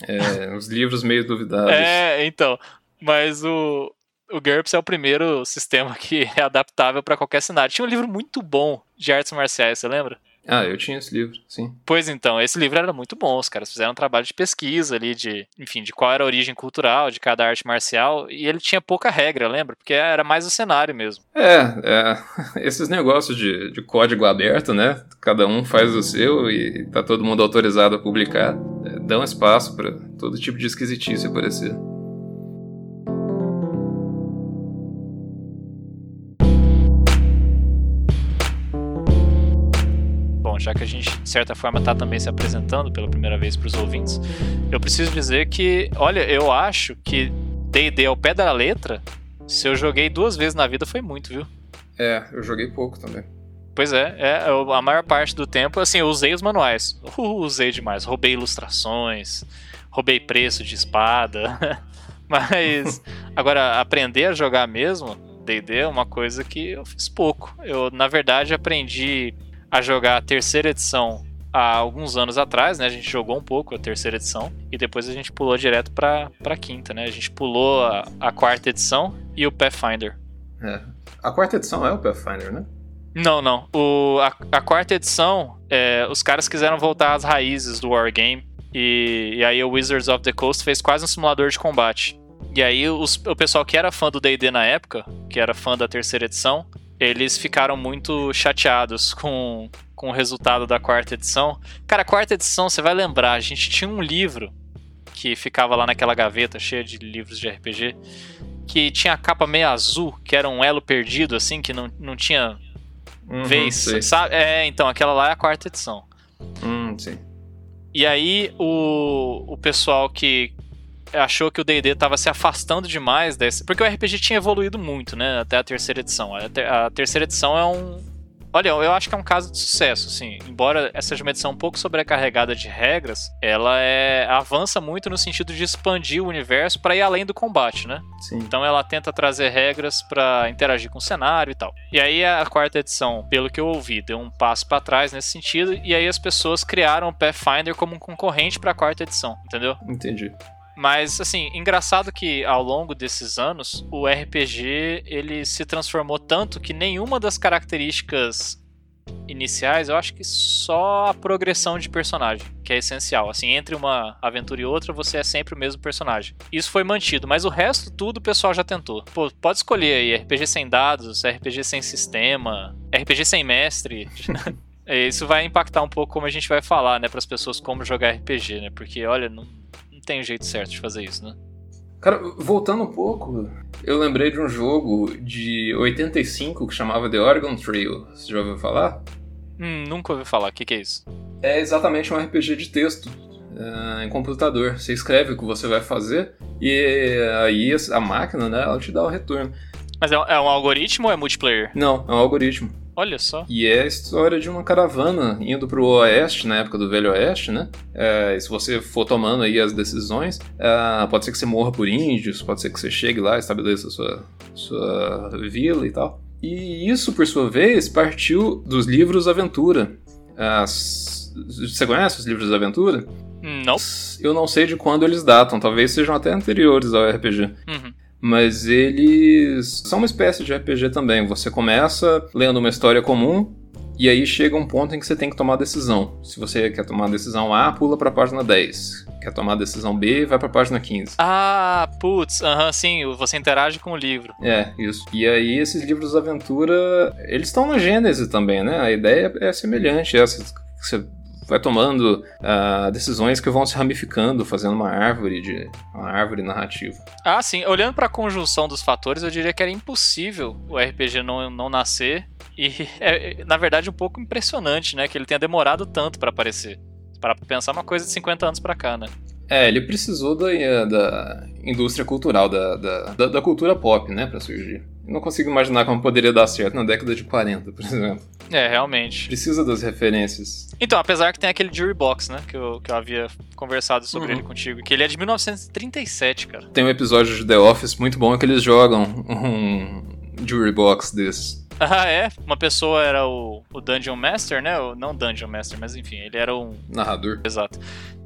É, os livros meio duvidáveis. É, então... Mas o, o GURPS é o primeiro sistema que é adaptável para qualquer cenário. Tinha um livro muito bom de artes marciais, você lembra? Ah, eu tinha esse livro, sim. Pois então, esse livro era muito bom. Os caras fizeram um trabalho de pesquisa ali, de, enfim, de qual era a origem cultural de cada arte marcial. E ele tinha pouca regra, lembra? Porque era mais o cenário mesmo. É, é esses negócios de, de código aberto, né? Cada um faz o seu e tá todo mundo autorizado a publicar. É, dão espaço para todo tipo de esquisitice aparecer. Já que a gente, de certa forma, está também se apresentando pela primeira vez para os ouvintes, eu preciso dizer que, olha, eu acho que D&D ao pé da letra, se eu joguei duas vezes na vida foi muito, viu? É, eu joguei pouco também. Pois é, é eu, a maior parte do tempo, assim, eu usei os manuais. Uh, usei demais. Roubei ilustrações, roubei preço de espada. Mas, agora, aprender a jogar mesmo, D&D é uma coisa que eu fiz pouco. Eu, na verdade, aprendi a jogar a terceira edição há alguns anos atrás, né? A gente jogou um pouco a terceira edição e depois a gente pulou direto pra, pra quinta, né? A gente pulou a, a quarta edição e o Pathfinder. É. A quarta edição é o Pathfinder, né? Não, não. O, a, a quarta edição, é, os caras quiseram voltar às raízes do Wargame e, e aí o Wizards of the Coast fez quase um simulador de combate. E aí os, o pessoal que era fã do D&D na época, que era fã da terceira edição, eles ficaram muito chateados com, com o resultado da quarta edição. Cara, a quarta edição, você vai lembrar, a gente tinha um livro que ficava lá naquela gaveta cheia de livros de RPG, que tinha a capa meio azul, que era um elo perdido, assim, que não, não tinha uhum, vez, sabe? É, então, aquela lá é a quarta edição. Hum, sim. E aí, o, o pessoal que, achou que o D&D estava se afastando demais desse, porque o RPG tinha evoluído muito, né, até a terceira edição. A, ter, a, terceira edição é um, olha, eu acho que é um caso de sucesso, assim. Embora essa seja uma edição um pouco sobrecarregada de regras, ela é avança muito no sentido de expandir o universo para ir além do combate, né? Sim. Então ela tenta trazer regras para interagir com o cenário e tal. E aí a quarta edição, pelo que eu ouvi, deu um passo para trás nesse sentido e aí as pessoas criaram o Pathfinder como um concorrente para a quarta edição, entendeu? Entendi. Mas, assim, engraçado que ao longo desses anos, o RPG ele se transformou tanto que nenhuma das características iniciais, eu acho que só a progressão de personagem, que é essencial. Assim, entre uma aventura e outra, você é sempre o mesmo personagem. Isso foi mantido, mas o resto tudo o pessoal já tentou. Pô, pode escolher aí RPG sem dados, RPG sem sistema, RPG sem mestre. Isso vai impactar um pouco como a gente vai falar, né, para as pessoas como jogar RPG, né? Porque olha, não tem um jeito certo de fazer isso, né? Cara, voltando um pouco, eu lembrei de um jogo de 85 que chamava The Oregon Trail. Você já ouviu falar? Hum, nunca ouvi falar. O que, que, é isso? É exatamente um RPG de texto. Uh, em computador. Você escreve o que você vai fazer e aí a máquina, né, ela te dá o retorno. Mas é um, é um algoritmo ou é multiplayer? Não, é um algoritmo. Olha só. E é a história de uma caravana indo pro oeste, na época do Velho Oeste, né? É, se você for tomando aí as decisões, é, pode ser que você morra por índios, pode ser que você chegue lá, estabeleça sua, sua vila e tal. E isso, por sua vez, partiu dos livros Aventura. As... Você conhece os livros Aventura? Não. Eu não sei de quando eles datam, talvez sejam até anteriores ao RPG. Uhum mas eles são uma espécie de RPG também. Você começa lendo uma história comum e aí chega um ponto em que você tem que tomar decisão. Se você quer tomar a decisão A, pula para a página 10. Quer tomar a decisão B, vai para a página 15. Ah, putz, aham, uh sim, você interage com o livro. É, isso. E aí esses livros de aventura, eles estão na Gênese também, né? A ideia é semelhante, essa você vai tomando uh, decisões que vão se ramificando, fazendo uma árvore de uma árvore narrativa. Ah, sim. Olhando para a conjunção dos fatores, eu diria que era impossível o RPG não, não nascer e é, na verdade, um pouco impressionante, né, que ele tenha demorado tanto para aparecer. Para pensar uma coisa de 50 anos para cá, né? É, ele precisou da, da indústria cultural, da, da, da cultura pop, né, para surgir. Eu não consigo imaginar como poderia dar certo na década de 40, por exemplo. É, realmente. Precisa das referências. Então, apesar que tem aquele Jury Box, né? Que eu, que eu havia conversado sobre uhum. ele contigo. Que ele é de 1937, cara. Tem um episódio de The Office muito bom que eles jogam um Jury Box desses. Ah, é? Uma pessoa era o, o Dungeon Master, né? O, não Dungeon Master, mas enfim, ele era um. Narrador. Exato.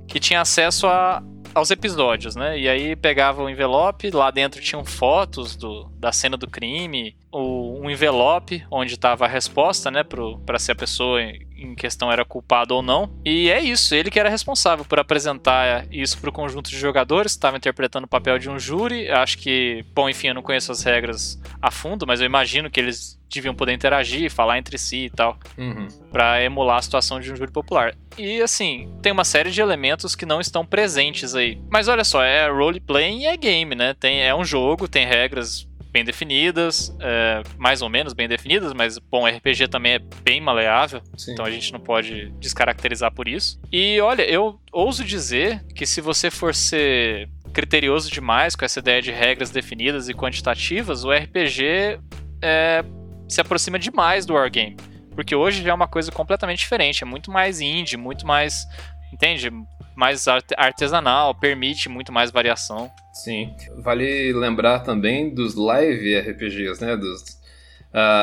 Que tinha acesso a, aos episódios, né? E aí pegava o envelope, lá dentro tinham fotos do, da cena do crime, o, um envelope onde estava a resposta, né, para ser a pessoa em questão era culpado ou não. E é isso, ele que era responsável por apresentar isso para o conjunto de jogadores, estava interpretando o papel de um júri. Acho que, bom, enfim, eu não conheço as regras a fundo, mas eu imagino que eles deviam poder interagir, falar entre si e tal, Uhum. para emular a situação de um júri popular. E assim, tem uma série de elementos que não estão presentes aí. Mas olha só, é roleplay e é game, né? Tem, é um jogo, tem regras bem definidas, é, mais ou menos bem definidas, mas bom, RPG também é bem maleável, Sim. então a gente não pode descaracterizar por isso. E olha, eu ouso dizer que se você for ser criterioso demais com essa ideia de regras definidas e quantitativas, o RPG é, se aproxima demais do wargame. Porque hoje já é uma coisa completamente diferente, é muito mais indie, muito mais, entende? Mais arte- artesanal, permite muito mais variação. Sim. Vale lembrar também dos live RPGs, né? Dos,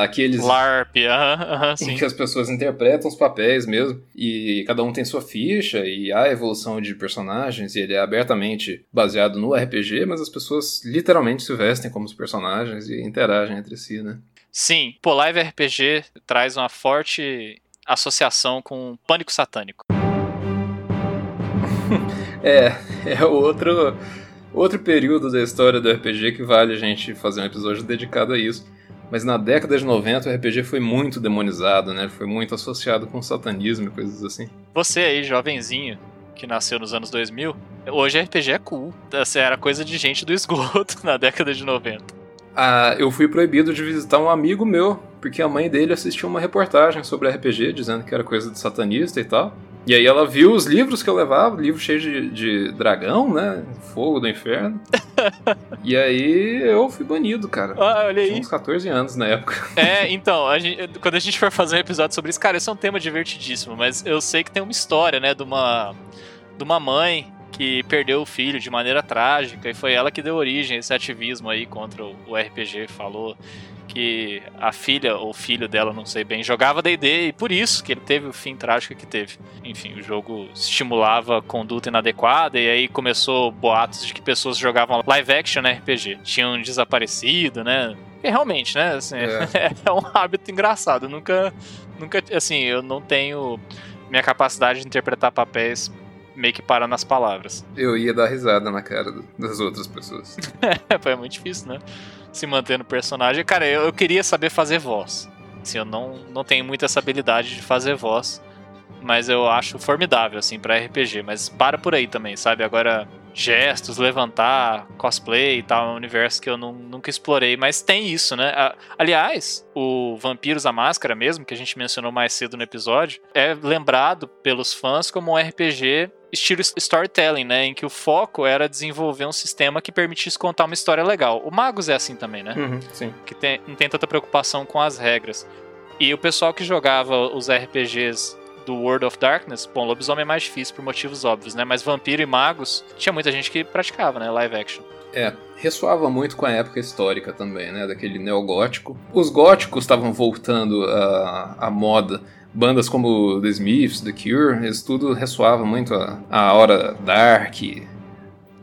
aqueles LARP, aham, em sim. que as pessoas interpretam os papéis mesmo, e cada um tem sua ficha, e há evolução de personagens, e ele é abertamente baseado no RPG, mas as pessoas literalmente se vestem como os personagens e interagem entre si, né? Sim, pô, Live RPG traz uma forte associação com Pânico Satânico. É, é outro, outro período da história do RPG que vale a gente fazer um episódio dedicado a isso. Mas na década de 90 o RPG foi muito demonizado, né? Foi muito associado com satanismo e coisas assim. Você aí, jovenzinho, que nasceu nos anos 2000, hoje RPG é cool. Essa era coisa de gente do esgoto na década de 90. Ah, eu fui proibido de visitar um amigo meu, porque a mãe dele assistiu uma reportagem sobre RPG, dizendo que era coisa de satanista e tal. E aí ela viu os livros que eu levava, livro cheio de, de dragão, né? Fogo do inferno. e aí eu fui banido, cara. Ah, olha Tinha aí. uns 14 anos na época. É, então, a gente- quando a gente for fazer um episódio sobre isso, cara, esse é um tema divertidíssimo, mas eu sei que tem uma história, né, de uma, de uma mãe que perdeu o filho de maneira trágica e foi ela que deu origem a esse ativismo aí contra o RPG. Falou que a filha ou filho dela, não sei bem, jogava D&D e por isso que ele teve o fim trágico que teve. Enfim, o jogo estimulava conduta inadequada e aí começou boatos de que pessoas jogavam live action RPG. Tinham desaparecido, né? E realmente, né? Assim, É. é um hábito engraçado. Eu nunca, nunca, assim, eu não tenho minha capacidade de interpretar papéis meio que para nas palavras. Eu ia dar risada na cara das outras pessoas. é muito difícil, né? Se manter no personagem. Cara, eu, eu queria saber fazer voz. Assim, eu não, não tenho muito essa habilidade de fazer voz. Mas eu acho formidável, assim, pra RPG. Mas para por aí também, sabe? Agora, gestos, levantar, cosplay e tal, é um universo que eu não- nunca explorei. Mas tem isso, né? Aliás, o Vampiros a Máscara mesmo, que a gente mencionou mais cedo no episódio, é lembrado pelos fãs como um RPG estilo storytelling, né? Em que o foco era desenvolver um sistema que permitisse contar uma história legal. O Magos é assim também, né? Uhum, sim. Que tem- não tem tanta preocupação com as regras. E o pessoal que jogava os RPGs do World of Darkness, bom, lobisomem é mais difícil por motivos óbvios, né? Mas vampiro e magos, tinha muita gente que praticava, né? Live action. É, ressoava muito com a época histórica também, né? Daquele neogótico. Os góticos estavam voltando à, à moda. Bandas como The Smiths, The Cure, isso tudo ressoava muito a, a hora dark,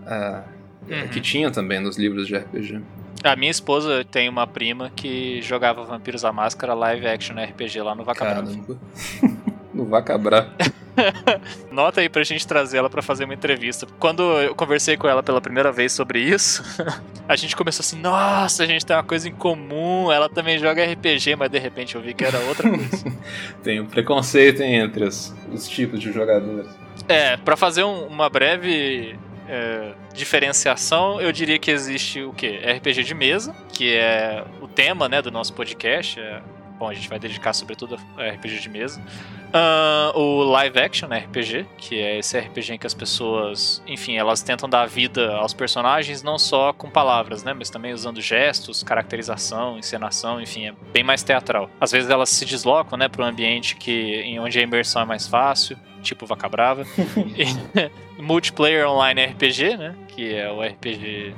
a- Uhum. que tinha também nos livros de RPG. A minha esposa tem uma prima que jogava Vampiros à Máscara live action RPG lá no Vaca Caramba. no Vacabra. Nota aí pra gente trazer ela pra fazer uma entrevista. Quando eu conversei com ela pela primeira vez sobre isso, a gente começou assim: nossa, a gente tem uma coisa em comum. Ela também joga RPG, mas de repente eu vi que era outra coisa. Tem um preconceito entre os, os tipos de jogadores. é, pra fazer um- uma breve é, diferenciação, eu diria que existe o quê? RPG de mesa, que é o tema né, do nosso podcast. é- bom, a gente vai dedicar sobretudo a RPG de mesa. Ah, o live action RPG, que é esse RPG em que as pessoas, enfim, elas tentam dar vida aos personagens não só com palavras, né, mas também usando gestos, caracterização, encenação, enfim, é bem mais teatral. Às vezes elas se deslocam, né, para um ambiente que em onde a imersão é mais fácil, tipo Vaca Brava. E multiplayer online RPG, né, que é o RPG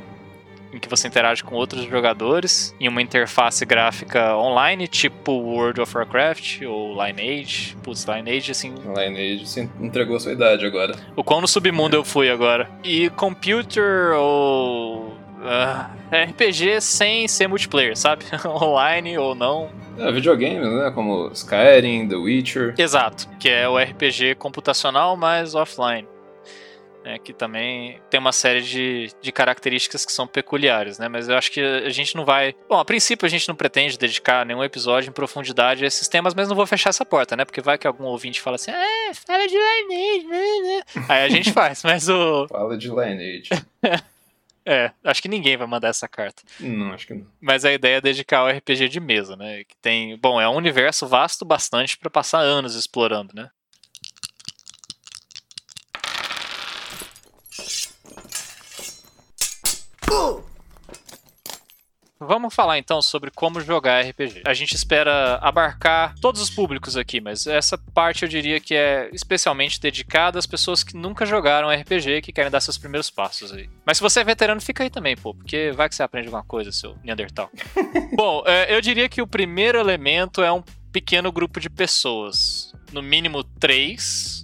em que você interage com outros jogadores em uma interface gráfica online, tipo World of Warcraft ou Lineage. Putz, Lineage, assim, Lineage você entregou sua idade agora. o quão no submundo eu fui agora. E computer ou uh, RPG sem ser multiplayer, sabe? Online ou não. É, videogames, né? Como Skyrim, The Witcher. Exato, que é o RPG computacional, mas offline né, que também tem uma série de, de características que são peculiares, né? Mas eu acho que a gente não vai. Bom, a princípio a gente não pretende dedicar nenhum episódio em profundidade a esses temas, mas não vou fechar essa porta, né? Porque vai que algum ouvinte fala assim, ah, fala de Lineage, né, né? Aí a gente faz, mas o. Fala de Lineage. É, acho que ninguém vai mandar essa carta. Não, acho que não. Mas a ideia é dedicar ao RPG de mesa, né? Que tem, bom, é um universo vasto bastante para passar anos explorando, né? Vamos falar então sobre como jogar RPG. A gente espera abarcar todos os públicos aqui, mas essa parte eu diria que é especialmente dedicada às pessoas que nunca jogaram RPG e que querem dar seus primeiros passos aí. Mas se você é veterano, fica aí também, pô, porque vai que você aprende alguma coisa, seu Neandertal. Bom, é, eu diria que o primeiro elemento é um pequeno grupo de pessoas. No mínimo três,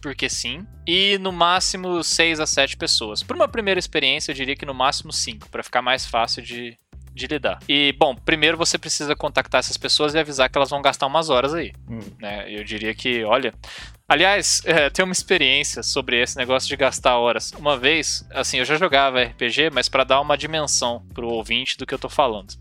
porque sim, e no máximo 6 a 7 pessoas. Por uma primeira experiência, eu diria que no máximo 5, para ficar mais fácil de, de lidar. E, bom, primeiro você precisa contactar essas pessoas e avisar que elas vão gastar umas horas aí. Hum. Né? Eu diria que, olha. Aliás, é, tem uma experiência sobre esse negócio de gastar horas. Uma vez, assim, eu já jogava RPG, mas para dar uma dimensão pro ouvinte do que eu tô falando.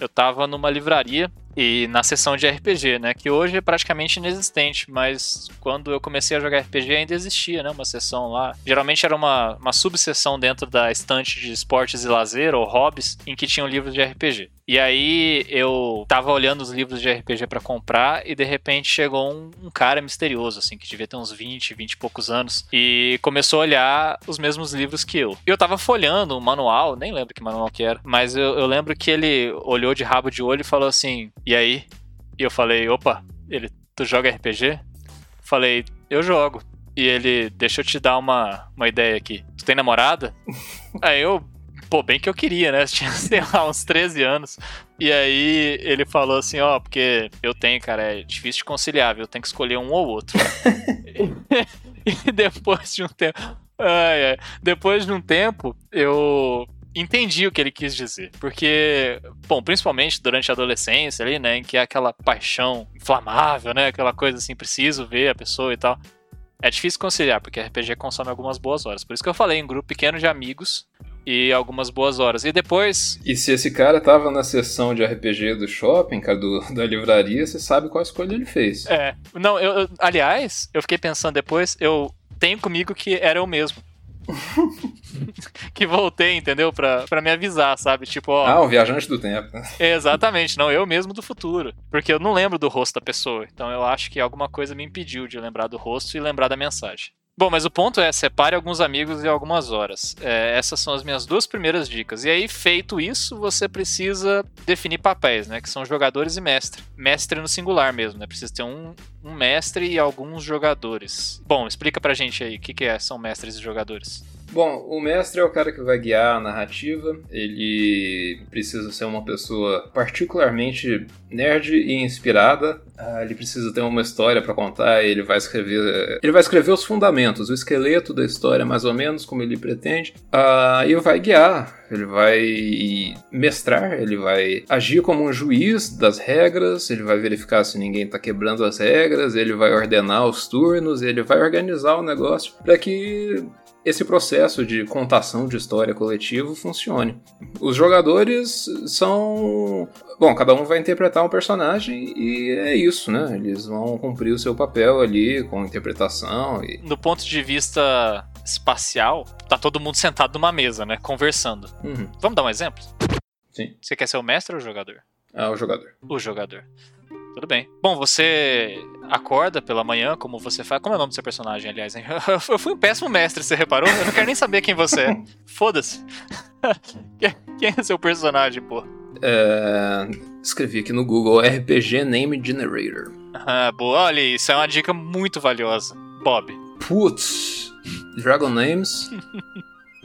Eu tava numa livraria e na sessão de RPG, né? Que hoje é praticamente inexistente, mas quando eu comecei a jogar RPG ainda existia, né? Uma sessão lá. Geralmente era uma, uma subseção dentro da estante de esportes e lazer ou hobbies em que tinham livros de RPG. E aí eu tava olhando os livros de RPG para comprar e de repente chegou um, um, cara misterioso, assim, que devia ter uns 20, 20 e poucos anos, e começou a olhar os mesmos livros que eu. E eu tava folhando um manual, nem lembro que manual que era, mas eu, eu lembro que ele olhou de rabo de olho e falou assim: E aí? E eu falei: opa, ele, tu joga RPG? Falei: eu jogo. E ele, deixa eu te dar uma, uma ideia aqui. Tu tem namorada? aí eu pô, bem que eu queria, né? Eu tinha, sei lá, uns 13 anos. E aí ele falou assim, ó, porque eu tenho, cara, é difícil de conciliar, viu? Eu tenho que escolher um ou outro. e depois de um tempo. Ai, ai, depois de um tempo, eu entendi o que ele quis dizer. Porque, bom, principalmente durante a adolescência ali, né? Em que é aquela paixão inflamável, né? Aquela coisa assim, preciso ver a pessoa e tal. É difícil conciliar, porque RPG consome algumas boas horas. Por isso que eu falei em grupo pequeno de amigos e algumas boas horas. E depois. E se esse cara tava na sessão de RPG do shopping, cara, do, da livraria, você sabe qual escolha ele fez. É. Não, eu, eu, aliás, eu fiquei pensando depois, eu tenho comigo que era eu mesmo. que voltei, entendeu? Pra, pra me avisar, sabe? Tipo, ó. Ah, o viajante do tempo. Exatamente, não, eu mesmo do futuro. Porque eu não lembro do rosto da pessoa. Então eu acho que alguma coisa me impediu de lembrar do rosto e lembrar da mensagem. Bom, mas o ponto é, separe alguns amigos em algumas horas. É, essas são as minhas duas primeiras dicas. E aí, feito isso, você precisa definir papéis, né? Que são jogadores e mestre. Mestre no singular mesmo, né? Precisa ter um, um mestre e alguns jogadores. Bom, explica pra gente aí o que, que é, são mestres e jogadores. Bom, o mestre é o cara que vai guiar a narrativa. Ele precisa ser uma pessoa particularmente nerd e inspirada. Ah, ele precisa ter uma história para contar. Ele vai escrever, ele vai escrever os fundamentos, o esqueleto da história, mais ou menos como ele pretende. Ah, e vai guiar. Ele vai mestrar. Ele vai agir como um juiz das regras. Ele vai verificar se ninguém está quebrando as regras. Ele vai ordenar os turnos. Ele vai organizar o negócio para que esse processo de contação de história coletivo funcione. Os jogadores são. Bom, cada um vai interpretar um personagem e é isso, né? Eles vão cumprir o seu papel ali com interpretação. E... No ponto de vista espacial, tá todo mundo sentado numa mesa, né? Conversando. Uhum. Vamos dar um exemplo? Sim. Você quer ser o mestre ou o jogador? Ah, o jogador. O jogador. Tudo bem. Bom, você acorda pela manhã, como você faz. Como é o nome do seu personagem, aliás? Hein? Eu fui um péssimo mestre, você reparou? Eu não quero nem saber quem você é. Foda-se. Quem é seu personagem, pô? É... Escrevi aqui no Google RPG Name Generator. Ah, boa. Olha, isso é uma dica muito valiosa. Bob. Putz. Dragon Names.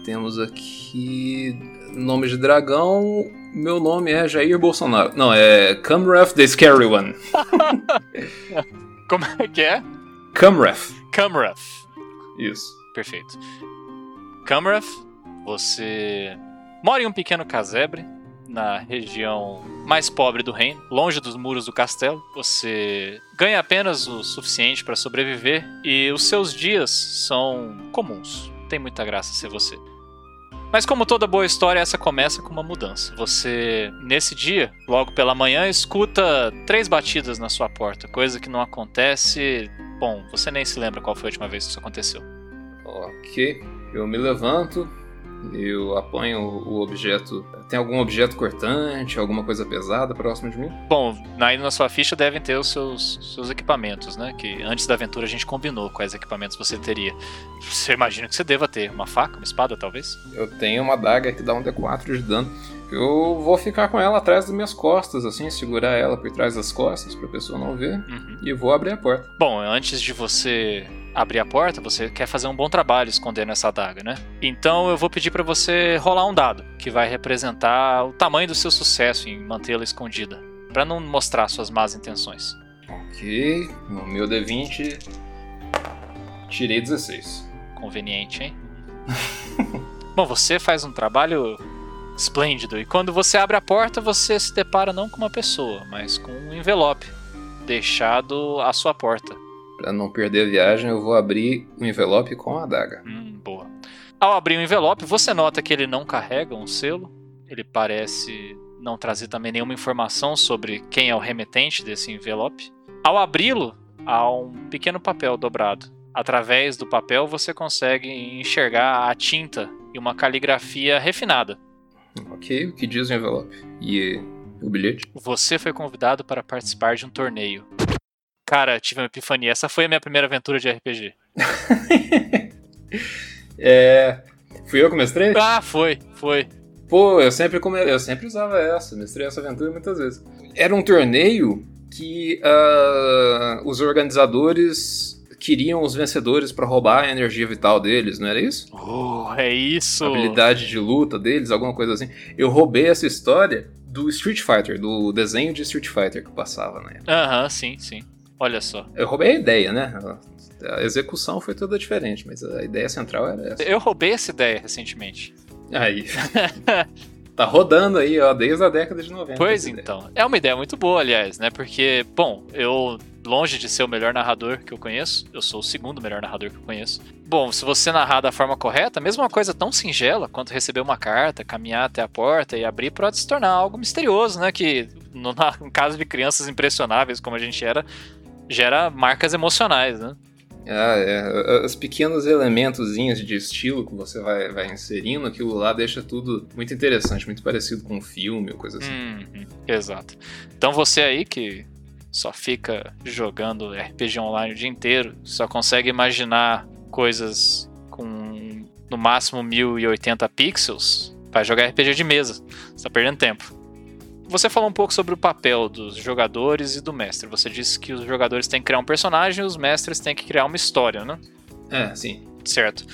Temos aqui nome de dragão. Meu nome é Jair Bolsonaro. Não, é Camref the Scary One. Como é que é? Camref. Camref. Isso. Perfeito. Camref, você mora em um pequeno casebre na região mais pobre do reino, longe dos muros do castelo. Você ganha apenas o suficiente para sobreviver e os seus dias são comuns. Tem muita graça ser você. Mas como toda boa história, essa começa com uma mudança. Você, nesse dia, logo pela manhã, escuta três batidas na sua porta, coisa que não acontece. Bom, você nem se lembra qual foi a última vez que isso aconteceu. Ok, eu me levanto, eu apanho o objeto. Tem algum objeto cortante, alguma coisa pesada próximo de mim? Bom, aí na sua ficha devem ter os seus, seus equipamentos, né? Que antes da aventura a gente combinou quais equipamentos você teria. Você imagina que você deva ter uma faca, uma espada, talvez? Eu tenho uma daga que dá um D4 de dano. Eu vou ficar com ela atrás das minhas costas, assim, segurar ela por trás das costas pra pessoa não ver. Uhum. E vou abrir a porta. Bom, antes de você abrir a porta, você quer fazer um bom trabalho escondendo essa adaga, né? Então eu vou pedir para você rolar um dado, que vai representar o tamanho do seu sucesso em mantê-la escondida, para não mostrar suas más intenções. Ok, no meu D20. Tirei 16. Conveniente, hein? bom, você faz um trabalho esplêndido e quando você abre a porta, você se depara não com uma pessoa, mas com um envelope deixado à sua porta. Pra não perder a viagem, eu vou abrir o envelope com a adaga. Hum, boa. Ao abrir o envelope, você nota que ele não carrega um selo. Ele parece não trazer também nenhuma informação sobre quem é o remetente desse envelope. Ao abri-lo, há um pequeno papel dobrado. Através do papel, você consegue enxergar a tinta e uma caligrafia refinada. Ok, o que diz o envelope? E o bilhete? Você foi convidado para participar de um torneio. Cara, tive uma epifania. Essa foi a minha primeira aventura de RPG. é. Fui eu que mestrei? Ah, foi, foi. Pô, eu sempre, come... eu sempre usava essa, mestrei essa aventura muitas vezes. Era um torneio que uh, os organizadores queriam os vencedores para roubar a energia vital deles, não era isso? Oh, é isso! A habilidade de luta deles, alguma coisa assim. Eu roubei essa história do Street Fighter, do desenho de Street Fighter que passava época. Aham, sim, sim. Olha só. Eu roubei a ideia, né? A execução foi toda diferente, mas a ideia central era essa. Eu roubei essa ideia recentemente. Aí. tá rodando aí, ó, desde a década de 90. Pois então. Ideia. É uma ideia muito boa, aliás, né? Porque, bom, eu, longe de ser o melhor narrador que eu conheço, eu sou o segundo melhor narrador que eu conheço. Bom, se você narrar da forma correta, mesmo uma coisa tão singela quanto receber uma carta, caminhar até a porta e abrir, pode se tornar algo misterioso, né? Que, no, no caso de crianças impressionáveis como a gente era, gera marcas emocionais, né? Ah, é. Os pequenos elementozinhos de estilo que você vai, vai inserindo, aquilo lá deixa tudo muito interessante, muito parecido com um filme ou coisa assim. Uhum, exato. Então você aí que só fica jogando RPG online o dia inteiro, só consegue imaginar coisas com no máximo 1080 pixels, vai jogar RPG de mesa. Você tá perdendo tempo. Você falou um pouco sobre o papel dos jogadores e do mestre. Você disse que os jogadores têm que criar um personagem e os mestres têm que criar uma história, né? É, sim. Certo.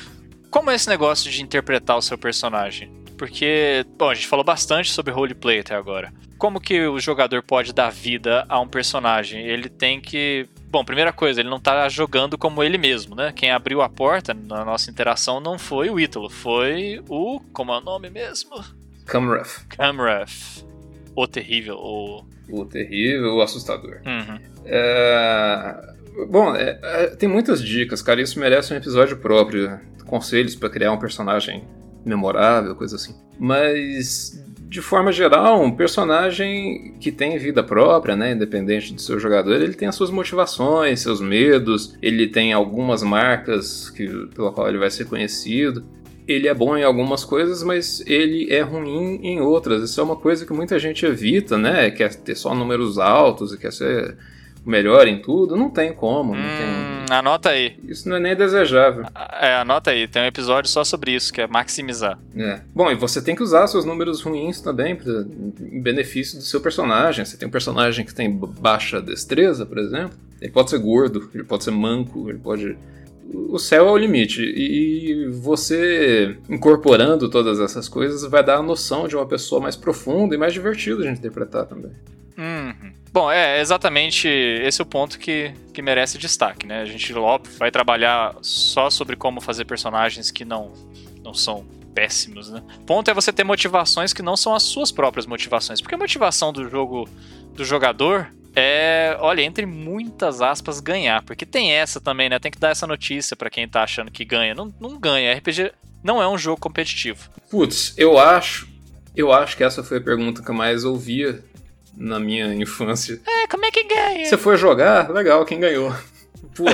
Como é esse negócio de interpretar o seu personagem? Porque, bom, a gente falou bastante sobre roleplay até agora. Como que o jogador pode dar vida a um personagem? Ele tem que. Bom, primeira coisa, ele não tá jogando como ele mesmo, né? Quem abriu a porta na nossa interação não foi o Ítalo, foi o. Como é o nome mesmo? Camref. Camref o terrível, o. O terrível, o assustador. Uhum. É... Bom, é, é, tem muitas dicas, cara. Isso merece um episódio próprio. Conselhos para criar um personagem memorável, coisa assim. Mas, de forma geral, um personagem que tem vida própria, né, independente do seu jogador, ele tem as suas motivações, seus medos, ele tem algumas marcas que, pela qual ele vai ser conhecido ele é bom em algumas coisas, mas ele é ruim em outras. Isso é uma coisa que muita gente evita, né? Quer ter só números altos e quer ser melhor em tudo. Não tem como. Não hum, tem... Anota aí. Isso não é nem desejável. É, anota aí. Tem um episódio só sobre isso, que é maximizar. É. Bom, e você tem que usar seus números ruins também pra, em benefício do seu personagem. Você tem um personagem que tem baixa destreza, por exemplo. Ele pode ser gordo, ele pode ser manco, ele pode o céu é o limite. E você incorporando todas essas coisas vai dar a noção de uma pessoa mais profunda e mais divertida de interpretar também. Uhum. Bom, é exatamente esse é o ponto que, que merece destaque, né? A gente, óbvio, vai trabalhar só sobre como fazer personagens que não, não são péssimos, né? O ponto é você ter motivações que não são as suas próprias motivações. Porque a motivação do jogo do jogador é, olha, entre muitas aspas, ganhar. Porque tem essa também, né? Tem que dar essa notícia para quem tá achando que ganha. Não, não ganha. RPG não é um jogo competitivo. Putz, eu acho. Eu acho que essa foi a pergunta que eu mais ouvia na minha infância. É, como é que ganha? Você foi jogar? Legal, quem ganhou? Pô.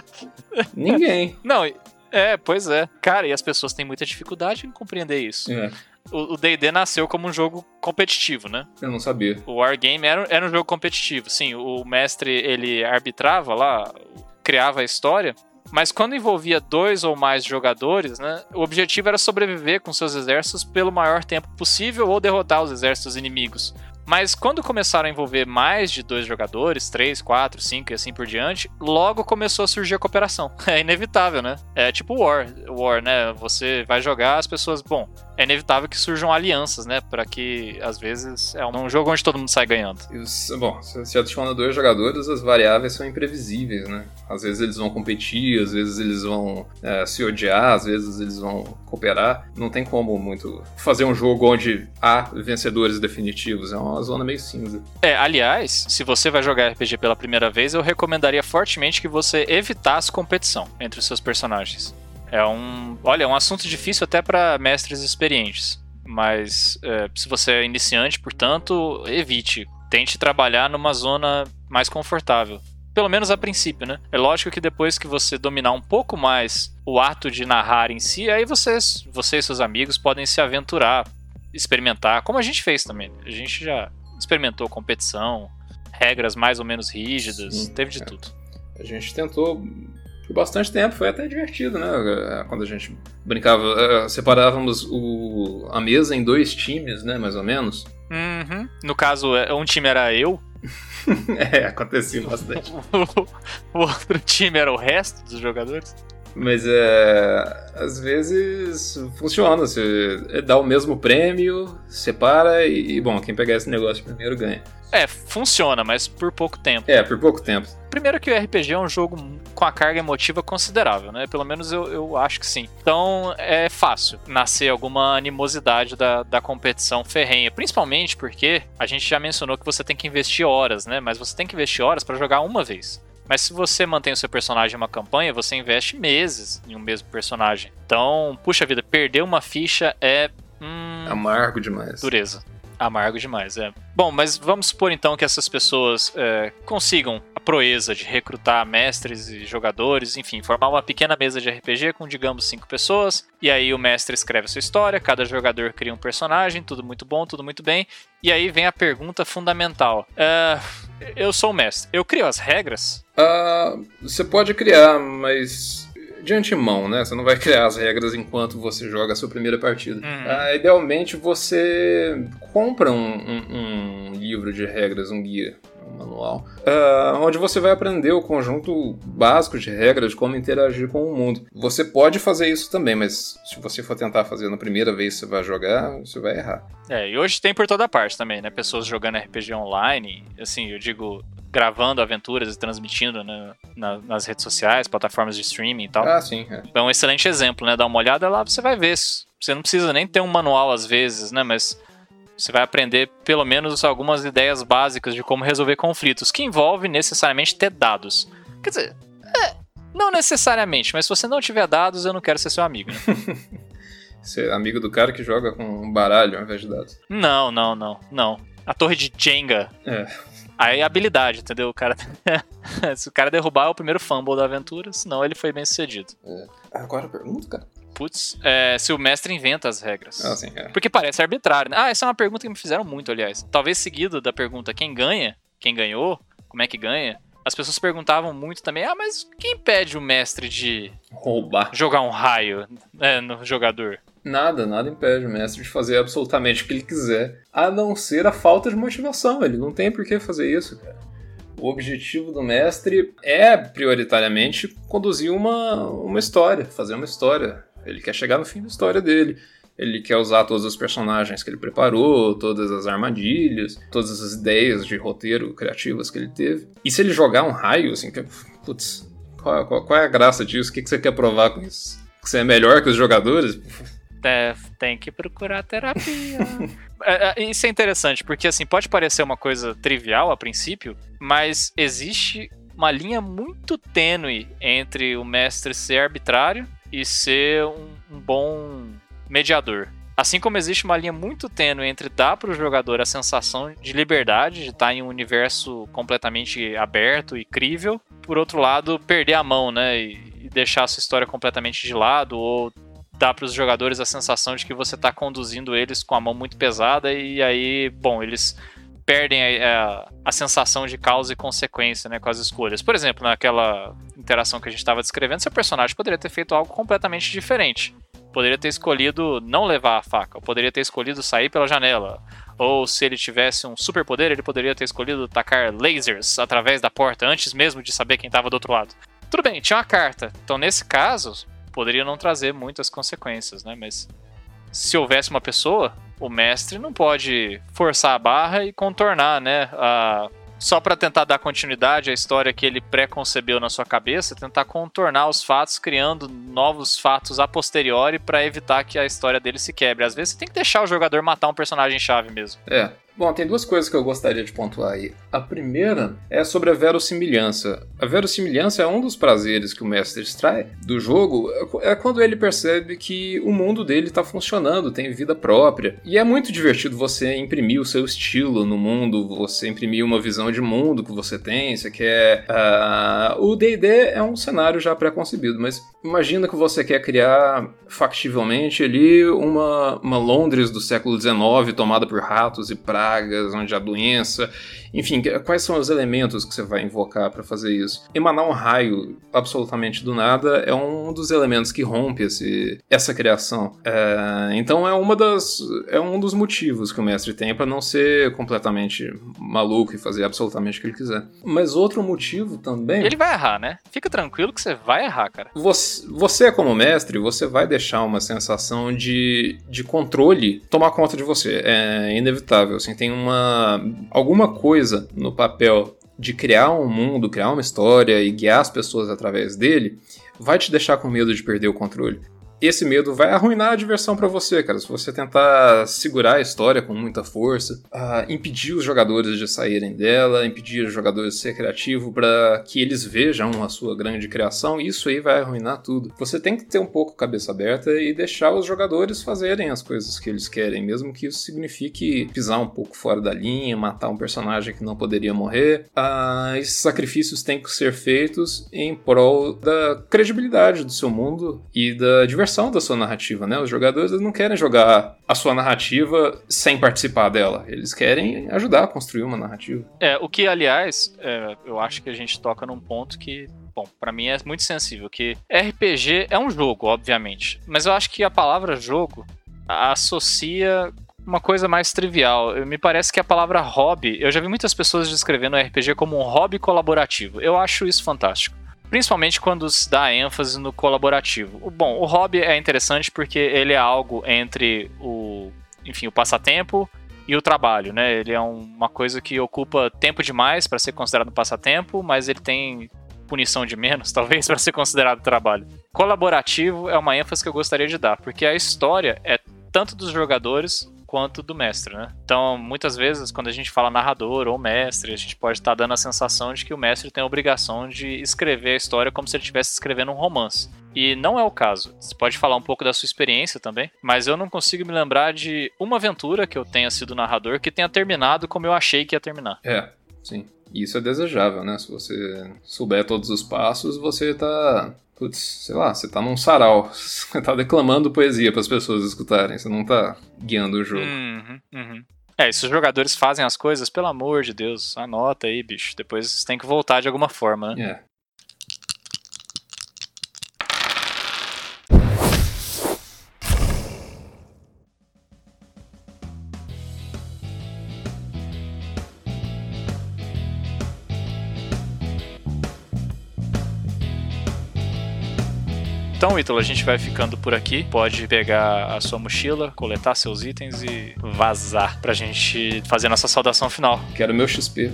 ninguém. Não, é, pois é. Cara, e as pessoas têm muita dificuldade em compreender isso. É. O D&D nasceu como um jogo competitivo, né? Eu não sabia. O Wargame era, era um jogo competitivo. Sim, o mestre, ele arbitrava lá, criava a história, mas quando envolvia dois ou mais jogadores, né, o objetivo era sobreviver com seus exércitos pelo maior tempo possível ou derrotar os exércitos inimigos. Mas quando começaram a envolver mais de dois jogadores, três, quatro, cinco e assim por diante, logo começou a surgir a cooperação. É inevitável, né? É tipo War, War, né? Você vai jogar, as pessoas, bom, é inevitável que surjam alianças, né? Para que às vezes é um jogo onde todo mundo sai ganhando. Isso, bom, se adiciona dois jogadores, as variáveis são imprevisíveis, né? Às vezes eles vão competir, às vezes eles vão é, se odiar, às vezes eles vão cooperar. Não tem como muito fazer um jogo onde há vencedores definitivos. É uma zona meio cinza. É, aliás, se você vai jogar RPG pela primeira vez, eu recomendaria fortemente que você evitasse competição entre os seus personagens. É um, olha, é um assunto difícil até para mestres experientes. Mas é, se você é iniciante, portanto, evite. Tente trabalhar numa zona mais confortável. Pelo menos a princípio, né? É lógico que depois que você dominar um pouco mais o ato de narrar em si, aí vocês, você e seus amigos podem se aventurar, experimentar, como a gente fez também. A gente já experimentou competição, regras mais ou menos rígidas, Sim, teve de é. tudo. A gente tentou por bastante tempo, foi até divertido, né? É, quando a gente brincava, é, separávamos o, a mesa em dois times, né? Mais ou menos. Uhum. No caso, é, um time era eu. é, acontecia bastante. o outro time era o resto dos jogadores. Mas é. Às vezes funciona. Você dá o mesmo prêmio, separa e, bom, quem pegar esse negócio primeiro ganha. É, funciona, mas por pouco tempo. É, por pouco tempo. Primeiro que o RPG é um jogo com a carga emotiva considerável, né? Pelo menos eu, eu acho que sim. Então é fácil nascer alguma animosidade da, da competição ferrenha. Principalmente porque a gente já mencionou que você tem que investir horas, né? Mas você tem que investir horas para jogar uma vez. Mas se você mantém o seu personagem em uma campanha, você investe meses em um mesmo personagem. Então, puxa vida, perder uma ficha é. Hum, Amargo demais. Dureza. Amargo demais, é. Bom, mas vamos supor então que essas pessoas é, consigam a proeza de recrutar mestres e jogadores, enfim, formar uma pequena mesa de RPG com, digamos, cinco pessoas. E aí o mestre escreve a sua história, cada jogador cria um personagem, tudo muito bom, tudo muito bem. E aí vem a pergunta fundamental: é, Eu sou o mestre, eu crio as regras? Uh, você pode criar, mas de antemão, né? Você não vai criar as regras enquanto você joga a sua primeira partida. Uhum. Ah, idealmente você compra um, um, um livro de regras, um guia um manual, uh, onde você vai aprender o conjunto básico de regras de como interagir com o mundo. Você pode fazer isso também, mas se você for tentar fazer na primeira vez que você vai jogar, você vai errar. É, e hoje tem por toda parte também, né? Pessoas jogando RPG online, assim, eu digo gravando aventuras e transmitindo né, na, nas redes sociais, plataformas de streaming e tal. Ah, sim. É. é um excelente exemplo, né? Dá uma olhada lá, você vai ver. Você não precisa nem ter um manual às vezes, né? Mas você vai aprender pelo menos algumas ideias básicas de como resolver conflitos, que envolve necessariamente ter dados. Quer dizer, é, não necessariamente, mas se você não tiver dados, eu não quero ser seu amigo. Né? ser amigo do cara que joga com um baralho ao invés de dados. Não, não, não, não. A torre de Jenga. É. Aí é habilidade, entendeu? O cara. Se o cara derrubar é o primeiro fumble da aventura, senão ele foi bem sucedido. É. Agora a pergunta, cara. Putz, é, se o mestre inventa as regras. Ah, sim, é. Porque parece arbitrário, né? Ah, essa é uma pergunta que me fizeram muito, aliás. Talvez seguido da pergunta quem ganha, quem ganhou, como é que ganha. As pessoas perguntavam muito também, ah, mas quem impede o mestre de roubar, jogar um raio né, no jogador? Nada, nada impede o mestre de fazer absolutamente o que ele quiser, a não ser a falta de motivação. Ele não tem por que fazer isso, cara. O objetivo do mestre é, prioritariamente, conduzir uma, uma história, fazer uma história. Ele quer chegar no fim da história dele. Ele quer usar todos os personagens que ele preparou, todas as armadilhas, todas as ideias de roteiro criativas que ele teve. E se ele jogar um raio, assim, que, putz, qual, qual, qual é a graça disso? O que, que você quer provar com isso? Que você é melhor que os jogadores? É, tem que procurar terapia. é, é, isso é interessante, porque assim, pode parecer uma coisa trivial a princípio, mas existe uma linha muito tênue entre o mestre ser arbitrário e ser um, um bom mediador. Assim como existe uma linha muito tênue entre dar para o jogador a sensação de liberdade, de estar em um universo completamente aberto e crível, por outro lado, perder a mão, né? E deixar a sua história completamente de lado, ou dar para os jogadores a sensação de que você está conduzindo eles com a mão muito pesada, e aí, bom, eles perdem a, a, a, sensação de causa e consequência né, com as escolhas. Por exemplo, naquela interação que a gente estava descrevendo, seu personagem poderia ter feito algo completamente diferente poderia ter escolhido não levar a faca, poderia ter escolhido sair pela janela. Ou se ele tivesse um superpoder, ele poderia ter escolhido tacar lasers através da porta antes mesmo de saber quem estava do outro lado. Tudo bem, tinha uma carta. Então, nesse caso, poderia não trazer muitas consequências, né? Mas se houvesse uma pessoa, o mestre não pode forçar a barra e contornar, né? A só para tentar dar continuidade à história que ele pré-concebeu na sua cabeça, tentar contornar os fatos, criando novos fatos a posteriori para evitar que a história dele se quebre. Às vezes você tem que deixar o jogador matar um personagem chave mesmo. É, Bom, tem duas coisas que eu gostaria de pontuar aí. A primeira é sobre a verossimilhança. A verossimilhança é um dos prazeres que o mestre extrai do jogo, é quando ele percebe que o mundo dele está funcionando, tem vida própria. E é muito divertido você imprimir o seu estilo no mundo, você imprimir uma visão de mundo que você tem, você quer... Uh, o D&D é um cenário já pré-concebido, mas imagina que você quer criar factivelmente ali uma, uma Londres do século XIX tomada por ratos e pratos pragas, onde há doença, enfim, quais são os elementos que você vai invocar para fazer isso? Emanar um raio absolutamente do nada é um dos elementos que rompe esse, essa criação. É, então é uma das é um dos motivos que o mestre tem para não ser completamente maluco e fazer absolutamente o que ele quiser. Mas outro motivo também. Ele vai errar, né? Fica tranquilo que você vai errar, cara. Você, você como mestre, você vai deixar uma sensação de, de controle tomar conta de você. É inevitável. Assim, tem uma alguma coisa coisa no papel de criar um mundo, criar uma história e guiar as pessoas através dele, vai te deixar com medo de perder o controle esse medo vai arruinar a diversão para você, cara. Se você tentar segurar a história com muita força, uh, impedir os jogadores de saírem dela, impedir os jogadores de ser criativo para que eles vejam a sua grande criação, isso aí vai arruinar tudo. Você tem que ter um pouco cabeça aberta e deixar os jogadores fazerem as coisas que eles querem, mesmo que isso signifique pisar um pouco fora da linha, matar um personagem que não poderia morrer. Uh, esses sacrifícios têm que ser feitos em prol da credibilidade do seu mundo e da diversão da sua narrativa, né? Os jogadores não querem jogar a sua narrativa sem participar dela. Eles querem ajudar a construir uma narrativa. É, o que, aliás, é, eu acho que a gente toca num ponto que bom, para mim é muito sensível, que RPG é um jogo, obviamente, mas eu acho que a palavra jogo associa uma coisa mais trivial. Me parece que a palavra hobby, eu já vi muitas pessoas descrevendo o RPG como um hobby colaborativo. Eu acho isso fantástico principalmente quando se dá ênfase no colaborativo. Bom, o hobby é interessante porque ele é algo entre o, enfim, o passatempo e o trabalho, né? Ele é uma coisa que ocupa tempo demais para ser considerado passatempo, mas ele tem punição de menos, talvez, para ser considerado trabalho. Colaborativo é uma ênfase que eu gostaria de dar, porque a história é tanto dos jogadores quanto do mestre, né? Então, muitas vezes, quando a gente fala narrador ou mestre, a gente pode estar dando a sensação de que o mestre tem a obrigação de escrever a história como se ele estivesse escrevendo um romance. E não é o caso. Você pode falar um pouco da sua experiência também, mas eu não consigo me lembrar de uma aventura que eu tenha sido narrador que tenha terminado como eu achei que ia terminar. É, sim. Isso é desejável, né? Se você souber todos os passos, você tá putz, sei lá, você tá num sarau, você tá declamando poesia para as pessoas escutarem, você não tá guiando o jogo. Uhum, uhum. É, se os jogadores fazem as coisas, pelo amor de Deus, anota aí, bicho. Depois você tem que voltar de alguma forma, né? Então, Ítalo, a gente vai ficando por aqui. Pode pegar a sua mochila, coletar seus itens e vazar pra gente fazer nossa saudação final. Quero meu XP.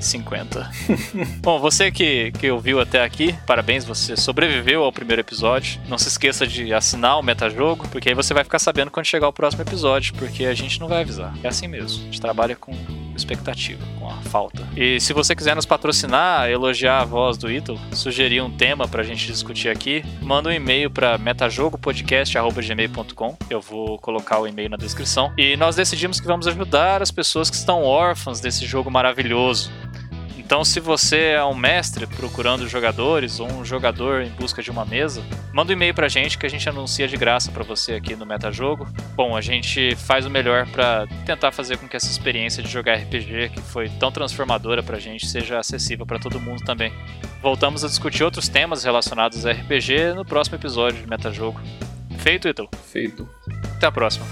50. Bom, você que, que ouviu até aqui, parabéns, você sobreviveu ao primeiro episódio. Não se esqueça de assinar o Metajogo, porque aí você vai ficar sabendo quando chegar o próximo episódio, porque a gente não vai avisar. É assim mesmo. A gente trabalha com expectativa, com a falta. E se você quiser nos patrocinar, elogiar a voz do Ítalo, sugerir um tema pra gente discutir aqui, manda um e-mail para metajogopodcast.gmail.com. Eu vou colocar o e-mail na descrição. E nós decidimos que vamos ajudar as pessoas que estão órfãs desse jogo maravilhoso. Então, se você é um mestre procurando jogadores ou um jogador em busca de uma mesa, manda um e-mail pra gente que a gente anuncia de graça para você aqui no Metajogo. Bom, a gente faz o melhor para tentar fazer com que essa experiência de jogar RPG, que foi tão transformadora pra gente, seja acessível para todo mundo também. Voltamos a discutir outros temas relacionados a RPG no próximo episódio de Metajogo. Feito, Ítalo? Feito. Até a próxima.